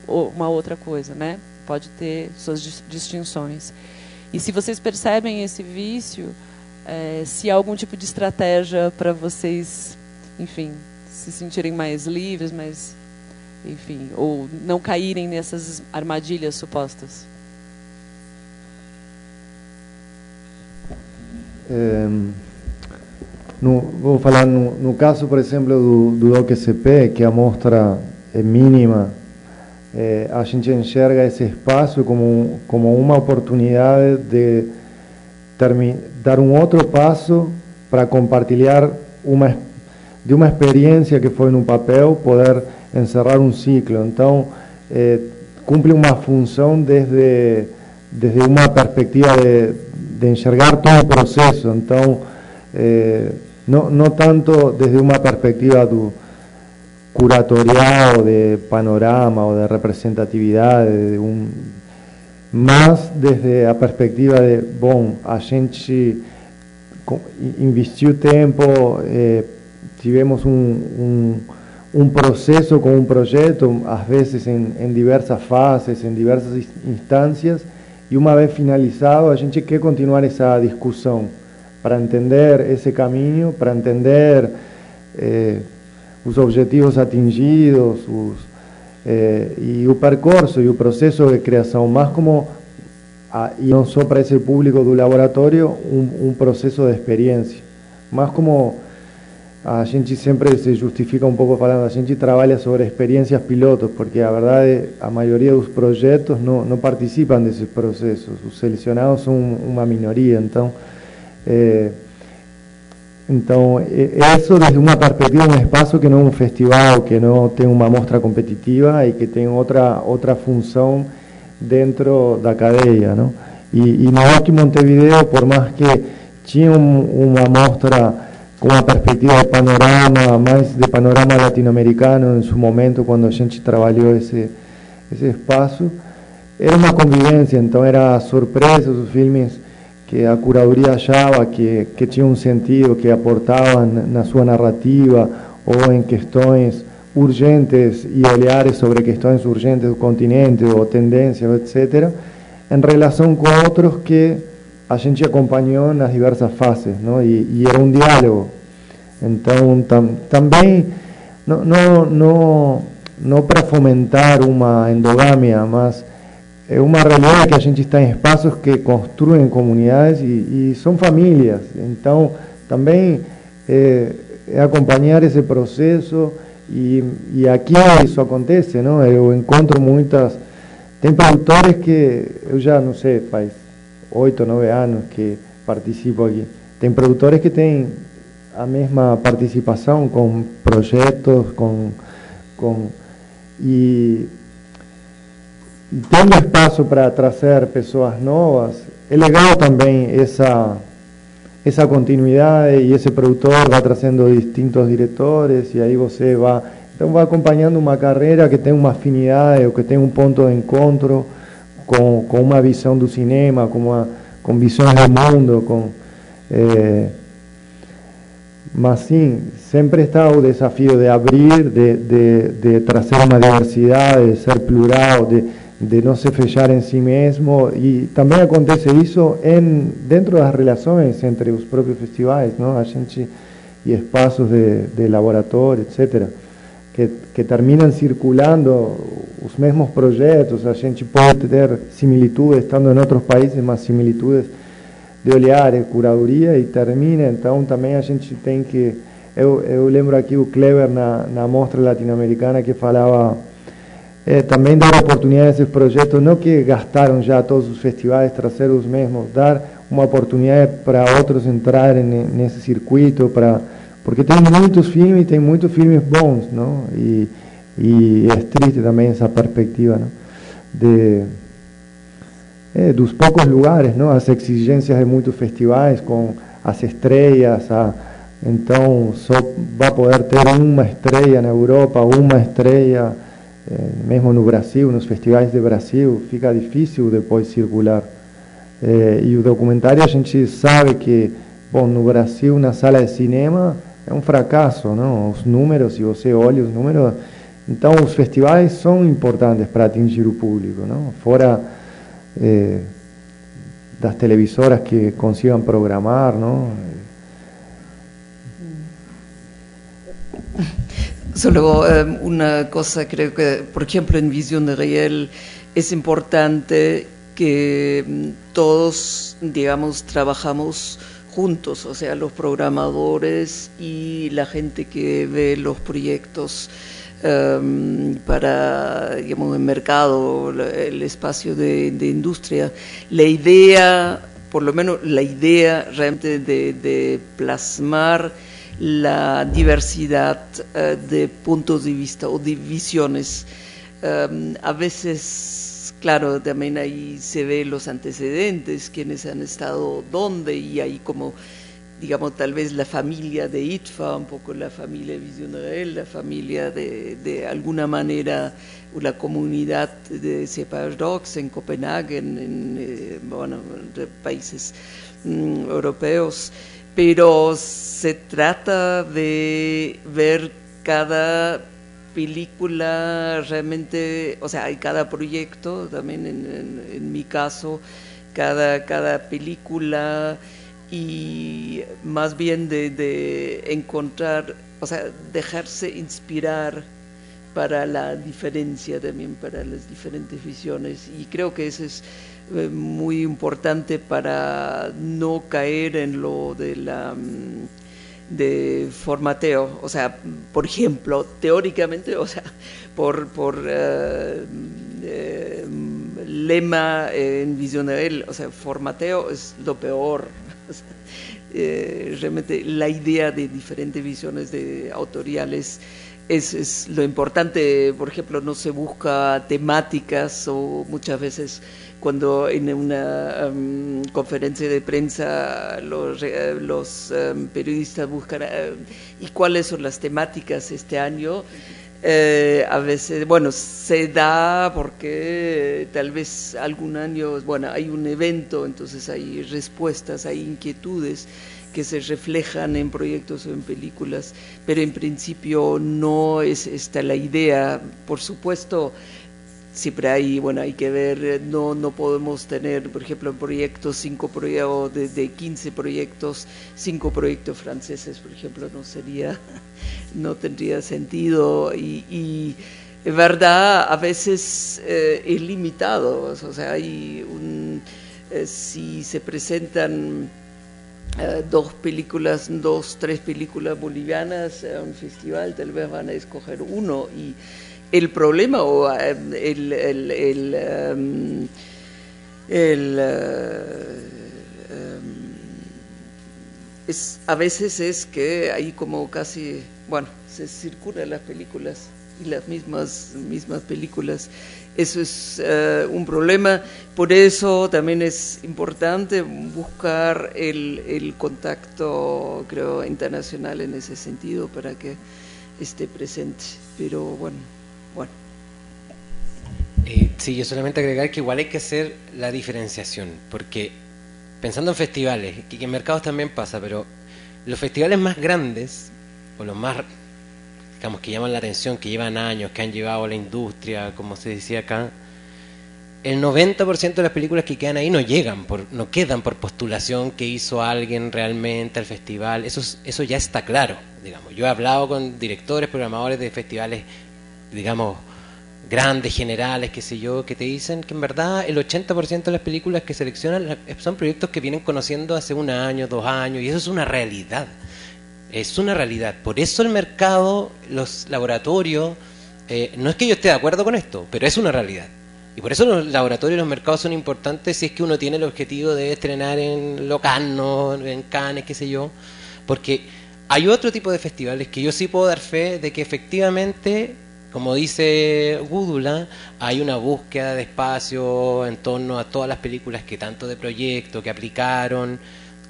uma outra coisa, né? Pode ter suas distinções. E se vocês percebem esse vício, é, se há algum tipo de estratégia para vocês, enfim, se sentirem mais livres, mais, enfim, ou não caírem nessas armadilhas supostas. É, no, vou falar no, no, caso, por exemplo, do, do DOC-CP, que a mostra é mínima, é, a gente enxerga esse espaço como, como uma oportunidade de dar um outro passo para compartilhar uma, de uma experiência que foi no papel, poder encerrar um ciclo. Então, é, cumpre uma função desde, desde uma perspectiva de, de enxergar todo o processo. Então, é, não, não tanto desde uma perspectiva do curatorial, de panorama ou de representatividade, de um, mas desde a perspectiva de, bom, a gente investiu tempo, eh, tivemos um, um, processo com um projeto, às vezes em, em diversas fases, em diversas instâncias, e uma vez finalizado, a gente quer continuar essa discussão para entender esse caminho, para entender eh, os objetivos atingidos os, eh, percurso e o processo de criação, mas como, ah, e não só para esse público do laboratório, um, um processo de experiência, mas como a gente sempre se justifica um pouco falando, a gente trabalha sobre experiências pilotos, porque a verdade, a maioria dos projetos não, não participam desses processos, os selecionados são uma minoria, então... Eh, então, isso desde uma perspectiva, um espaço que não é um festival, que não tem uma mostra competitiva e que tem outra, outra função dentro da cadeia. Não? E, e no Montevideo, por mais que tinha um, uma mostra com uma perspectiva de panorama, mais de panorama latino-americano em seu momento, quando a gente trabalhou esse, esse espaço, era uma convivência, então era surpresa, os filmes que a curadoria achava que, que tinha um sentido, que aportavam na sua narrativa ou em questões urgentes e olhares sobre questões urgentes do continente ou tendências, etc., em relação com outros que a gente acompanhou nas diversas fases, não? E, e era um diálogo. Então, tam, também, não, não, não, não para fomentar uma endogâmia, mas é uma realidade que a gente está em espaços que construem comunidades e, e são famílias. Então, também é, é, acompanhar esse processo e, e aqui isso acontece, não? Eu encontro muitas... Tem produtores que eu já não sei, faz oito, nove anos que participo aqui. Tem produtores que têm a mesma participação com projetos, com, com e tendo espaço para trazer pessoas novas, é legal também essa essa continuidade e esse produtor vai trazendo distintos diretores e aí você vai então vai acompanhando uma carreira que tem uma afinidade ou que tem um ponto de encontro com, com uma visão do cinema, com, uma, com do mundo, com é, mas sim, sempre está o desafio de abrir, de, de, de trazer uma diversidade, de ser plural, de, de não se fechar em si mesmo e também acontece isso em, dentro das relações entre os próprios festivais, não? a gente e espaços de, de laboratório, etc., que, que terminam circulando os mesmos projetos, a gente pode ter similitudes estando em outros países, mas similitudes de olhares, curadoria e termina, então também a gente tem que, eu, eu lembro aqui o Clever na, na mostra latino-americana que falava é, também dar oportunidade a esses projetos, não que gastaram já todos os festivais, trazer os mesmos, dar uma oportunidade para outros entrarem nesse circuito, para porque tem muitos filmes, tem muitos filmes bons, não? E, e é triste também essa perspectiva, não? De é, dos poucos lugares, não? As exigências de muitos festivais com as estrelas, a, Então, só vai poder ter uma estreia na Europa, uma estreia eh, mesmo no Brasil, nos festivais de Brasil, fica difícil depois circular. Eh, e o documentário a gente sabe que, bom, no Brasil, na sala de cinema, é um fracasso, não? Os números, se você olha os números, então os festivais são importantes para atingir o público, não? Fora eh, das televisoras que consigam programar, não? [LAUGHS] Solo um, una cosa, creo que, por ejemplo, en Visión de Real es importante que um, todos, digamos, trabajamos juntos, o sea, los programadores y la gente que ve los proyectos um, para, digamos, el mercado, el espacio de, industria. La idea, por lo menos la idea realmente de, plasmar la diversidad uh, de puntos de vista o de visiones. Um, a veces, claro, también ahí se ve los antecedentes, quienes han estado dónde, y ahí como, digamos, tal vez la familia de ITFA, un poco la familia de la familia de, de alguna manera, la comunidad de Cepage Dogs en Copenhague, en, eh, bueno, países mm, europeos. Pero se trata de ver cada película realmente, o sea, hay cada proyecto, también en, en, mi caso, cada, cada película y más bien de, de, encontrar, o sea, dejarse inspirar para la diferencia también, para las diferentes visiones. Y creo que eso es eh, muy importante para no caer en lo de la de formateo, o sea, por ejemplo, teóricamente, o sea, por, por uh, eh, lema en Visionario, o sea, formateo es lo peor. [LAUGHS] eh, realmente la idea de diferentes visiones de autoriales es, es, lo importante, por ejemplo, no se busca temáticas o muchas veces cuando en una um, conferencia de prensa los, los um, periodistas buscan uh, y cuáles son las temáticas este año, eh, a veces, bueno, se da porque tal vez algún año, bueno, hay un evento, entonces hay respuestas, hay inquietudes que se reflejan en proyectos o en películas, pero en principio no es esta la idea. Por supuesto, siempre hay, bueno, hay que ver, no, no podemos tener, por ejemplo, en proyectos, cinco proyectos, de, de 15 proyectos, cinco proyectos franceses, por ejemplo, no sería, [LAUGHS] no tendría sentido. Y, y en verdad a veces eh, es limitado, o sea, hay un, eh, si se presentan eh, dos películas, dos, tres películas bolivianas a un festival, tal vez van a escoger uno y el problema o uh, el, el, el, el uh, um, es, a veces es que ahí como casi, bueno, se circulan las películas y las mismas, mismas películas. Eso es uh, un problema, por eso también es importante buscar el, el contacto, creo, internacional en ese sentido para que esté presente. Pero bueno. Bueno. Eh, sí, yo solamente agregar que igual hay que hacer la diferenciación, porque pensando en festivales, que en mercados también pasa, pero los festivales más grandes, o los más, digamos, que llaman la atención, que llevan años, que han llevado la industria, como se decía acá, el 90% de las películas que quedan ahí no llegan, por, no quedan por postulación que hizo alguien realmente al festival, eso, eso ya está claro, digamos. Yo he hablado con directores, programadores de festivales digamos, grandes, generales, qué sé yo, que te dicen que en verdad el 80% de las películas que seleccionan son proyectos que vienen conociendo hace un año, dos años, y eso es una realidad. Es una realidad. Por eso el mercado, los laboratorios, eh, no es que yo esté de acuerdo con esto, pero es una realidad. Y por eso los laboratorios y los mercados son importantes si es que uno tiene el objetivo de estrenar en Locarno, en Cannes, qué sé yo, porque hay otro tipo de festivales que yo sí puedo dar fe de que efectivamente como dice Gúdula, hay una búsqueda de espacio en torno a todas las películas que tanto de proyecto, que aplicaron,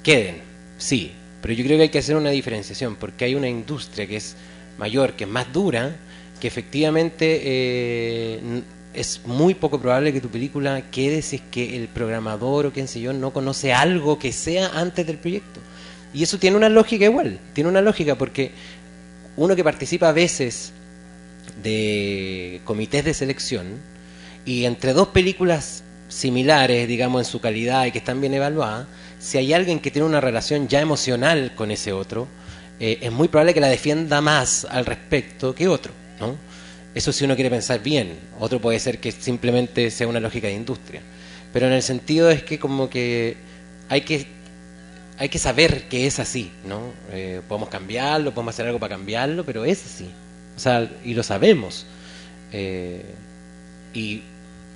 queden, sí, Pero yo creo que hay que hacer una diferenciación, porque hay una industria que es mayor, que es más dura, que efectivamente eh, es muy poco probable que tu película quede si es que el programador o quien sé yo no conoce algo que sea antes del proyecto. Y eso tiene una lógica igual, tiene una lógica porque uno que participa a veces de comités de selección y entre dos películas similares, digamos, en su calidad y que están bien evaluadas, si hay alguien que tiene una relación ya emocional con ese otro, eh, es muy probable que la defienda más al respecto que otro, ¿no? Eso si uno quiere pensar bien, otro puede ser que simplemente sea una lógica de industria. Pero en el sentido es que como que hay que hay que saber que es así, ¿no? Eh, podemos cambiarlo, podemos hacer algo para cambiarlo, pero es así. O sea, y lo sabemos. Eh, y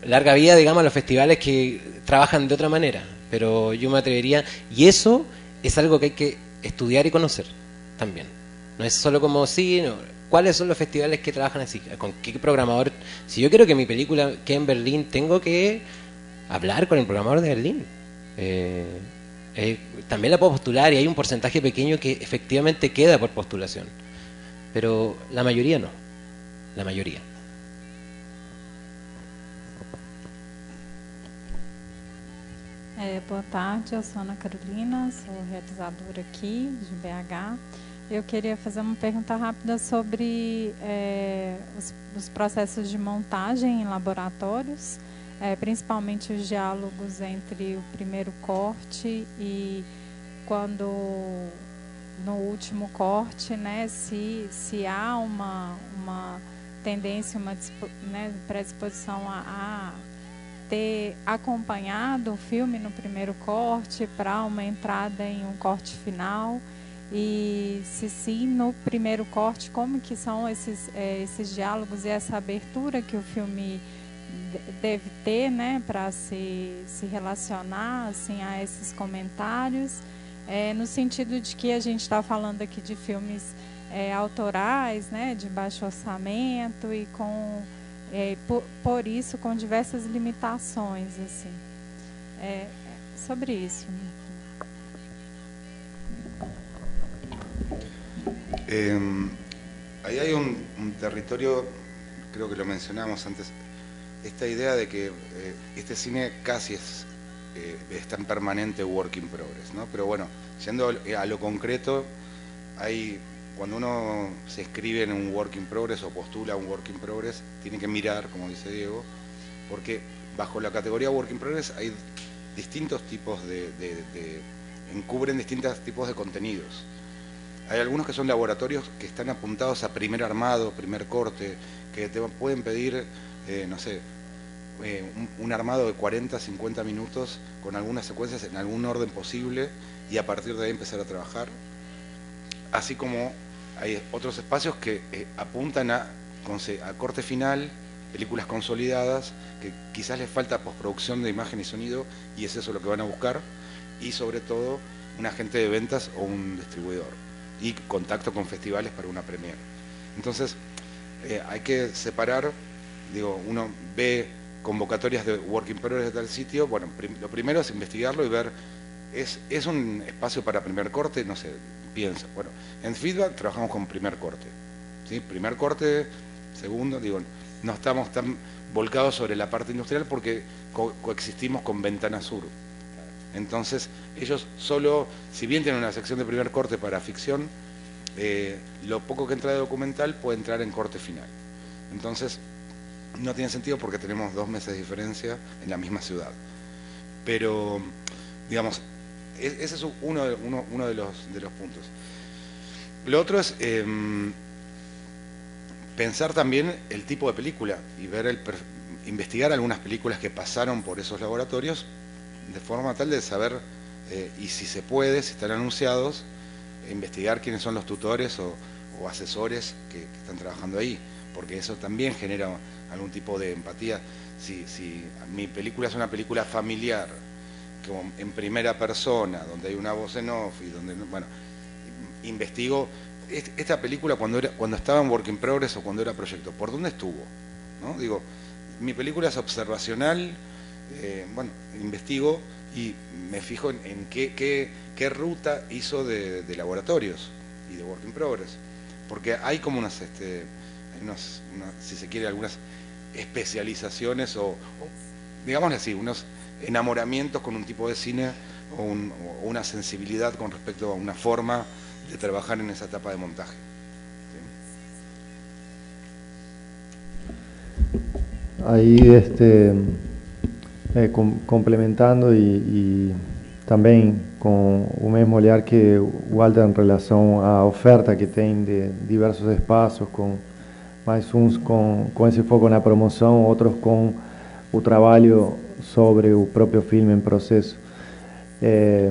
larga vida, digamos, a los festivales que trabajan de otra manera. Pero yo me atrevería, y eso es algo que hay que estudiar y conocer también. No es solo como, sí, no, ¿cuáles son los festivales que trabajan así? ¿Con qué programador? Si yo quiero que mi película quede en Berlín, tengo que hablar con el programador de Berlín. Eh, eh, también la puedo postular y hay un porcentaje pequeño que efectivamente queda por postulación. Pero la mayoría no. La mayoría. É, boa tarde, eu sou Ana Carolina, sou realizadora aqui de BH. Eu queria fazer uma pergunta rápida sobre é, os, os, processos de montagem em laboratórios, é, principalmente os diálogos entre o primeiro corte e quando no último corte, né, se, se há uma, uma tendência, uma né, predisposição a, a ter acompanhado o filme no primeiro corte para uma entrada em um corte final. E se sim no primeiro corte como que são esses é, esses diálogos e essa abertura que o filme deve ter né? Para se, se relacionar assim a esses comentários é, no sentido de que a gente está falando aqui de filmes é, autorais né de baixo orçamento e com é, por, por, isso com diversas limitações assim. É, sobre isso ahí hay un, un, territorio creo que lo mencionamos antes esta idea de que eh, este cine casi es eh, está en permanente work in progress no pero bueno yendo a lo concreto hay cuando uno se escribe en un work in progress o postula un work in progress, tiene que mirar, como dice Diego, porque bajo la categoría work in progress hay distintos tipos de, encubren distintos tipos de contenidos. Hay algunos que son laboratorios que están apuntados a primer armado, primer corte, que te pueden pedir, eh, no sé, eh, un, armado de 40, 50 minutos con algunas secuencias en algún orden posible y a partir de ahí empezar a trabajar. Así como hay otros espacios que eh, apuntan a, a, corte final, películas consolidadas, que quizás les falta postproducción de imagen y sonido, y es eso lo que van a buscar, y sobre todo un agente de ventas o un distribuidor, y contacto con festivales para una premiere. Entonces, eh, hay que separar, digo, uno ve convocatorias de Working Progress de tal sitio, bueno, lo primero es investigarlo y ver, ¿es, ¿es un espacio para primer corte? No sé, piensa. Bueno, en feedback trabajamos con primer corte. ¿sí? Primer corte, segundo, digo, no estamos tan volcados sobre la parte industrial porque coexistimos con Ventana Sur. Entonces, ellos solo, si bien tienen una sección de primer corte para ficción, eh, lo poco que entra de documental puede entrar en corte final. Entonces, no tiene sentido porque tenemos dos meses de diferencia en la misma ciudad. Pero, digamos, ese es uno de, los, de los puntos. Lo otro es em, pensar también el tipo de película y ver el investigar algunas películas que pasaron por esos laboratorios de forma tal de saber eh, y si se puede, si están anunciados, investigar quiénes son los tutores o, asesores que, están trabajando ahí, porque eso también genera algún tipo de empatía. Si, si mi película es una película familiar, como en primera persona, donde hay una voz en off y donde, bueno, investigo esta película cuando era cuando estaba en Work in Progress o cuando era proyecto, ¿por dónde estuvo? ¿No? Digo, mi película es observacional, eh, bueno, investigo y me fijo en, qué, qué, ruta hizo de, laboratorios y de work in progress. Porque hay como unas, este, unas, si se quiere, algunas especializaciones o, digamos así, unos enamoramientos con un tipo de cine o, o, una sensibilidad con respecto a una forma de trabajar en esa etapa de montaje. Ahí este, eh, complementando y, también con un mismo olhar que Walter en relación a oferta que tiene de diversos espacios, con más uns con, con ese foco la promoción, otros con el trabajo sobre el propio filme en proceso. Eh,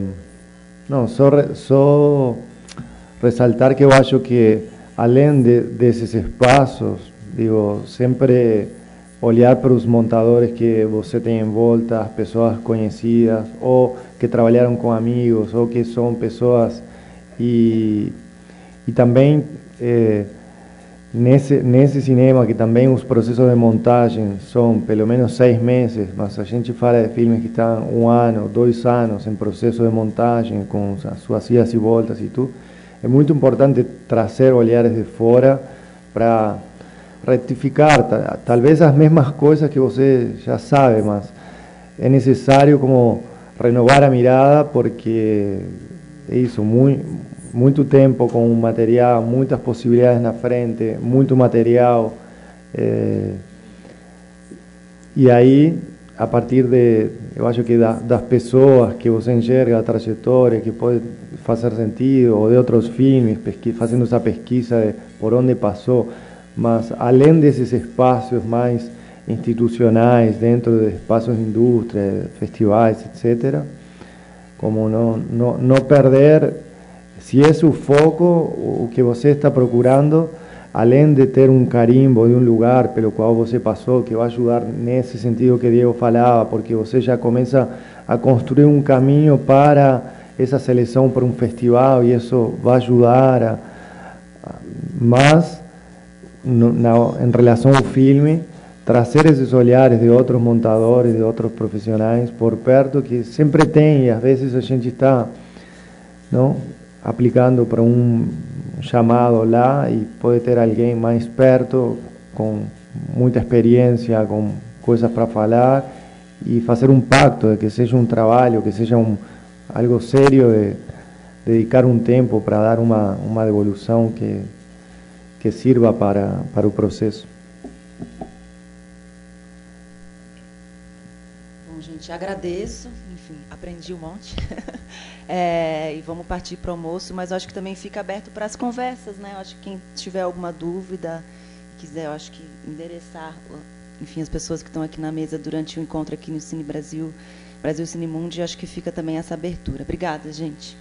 no, solo resaltar que yo acho que além de, esos espacios, digo, siempre olhar para os montadores que você tem em volta, as pessoas conhecidas, ou que trabalharam com amigos, ou que são pessoas. E, e também é, nesse, nesse cinema, que também os processos de montagem são pelo menos seis meses, mas a gente fala de filmes que estão um ano, dois anos em processo de montagem, com as suas idas e voltas e tudo. É muito importante trazer olhares de fora para rectificar, tal vez las mismas cosas que usted ya sabe, mas es necesario como renovar la mirada porque hizo muy mucho tiempo con un material, muchas posibilidades la frente, mucho material. Eh, y ahí, a partir de, yo acho que das pessoas que você enxerga a trajetória, que puede hacer sentido, o de otros filmes, haciendo esa pesquisa de por dónde pasó, mas além desses espaços mais institucionais, dentro de espaços de indústria, festivais, etc., como não, não, não perder, se é o foco, o que você está procurando, além de ter um carimbo de um lugar pelo qual você passou, que vai ajudar nesse sentido que Diego falava, porque você já começa a construir um caminho para essa seleção para um festival e isso vai ajudar a, mas en relación al filme, trazer esses olhares de otros montadores, de otros profesionales por perto, que siempre tem, a veces a gente está não, aplicando para um chamado lá e pode ter alguém mais perto com muita experiência, com coisas para falar e fazer um pacto de que seja um trabalho, que seja um algo sério de dedicar um tempo para dar uma uma devolução que que sirva para para o processo. Bom, gente, agradeço, enfim, aprendi um monte. [LAUGHS] é, e vamos partir para o almoço, mas acho que também fica aberto para as conversas, né? Eu acho que quem tiver alguma dúvida, quiser, eu acho que endereçar, enfim, as pessoas que estão aqui na mesa durante o encontro aqui no Cine Brasil, Brasil Cine Mundo, acho que fica também essa abertura. Obrigada, gente.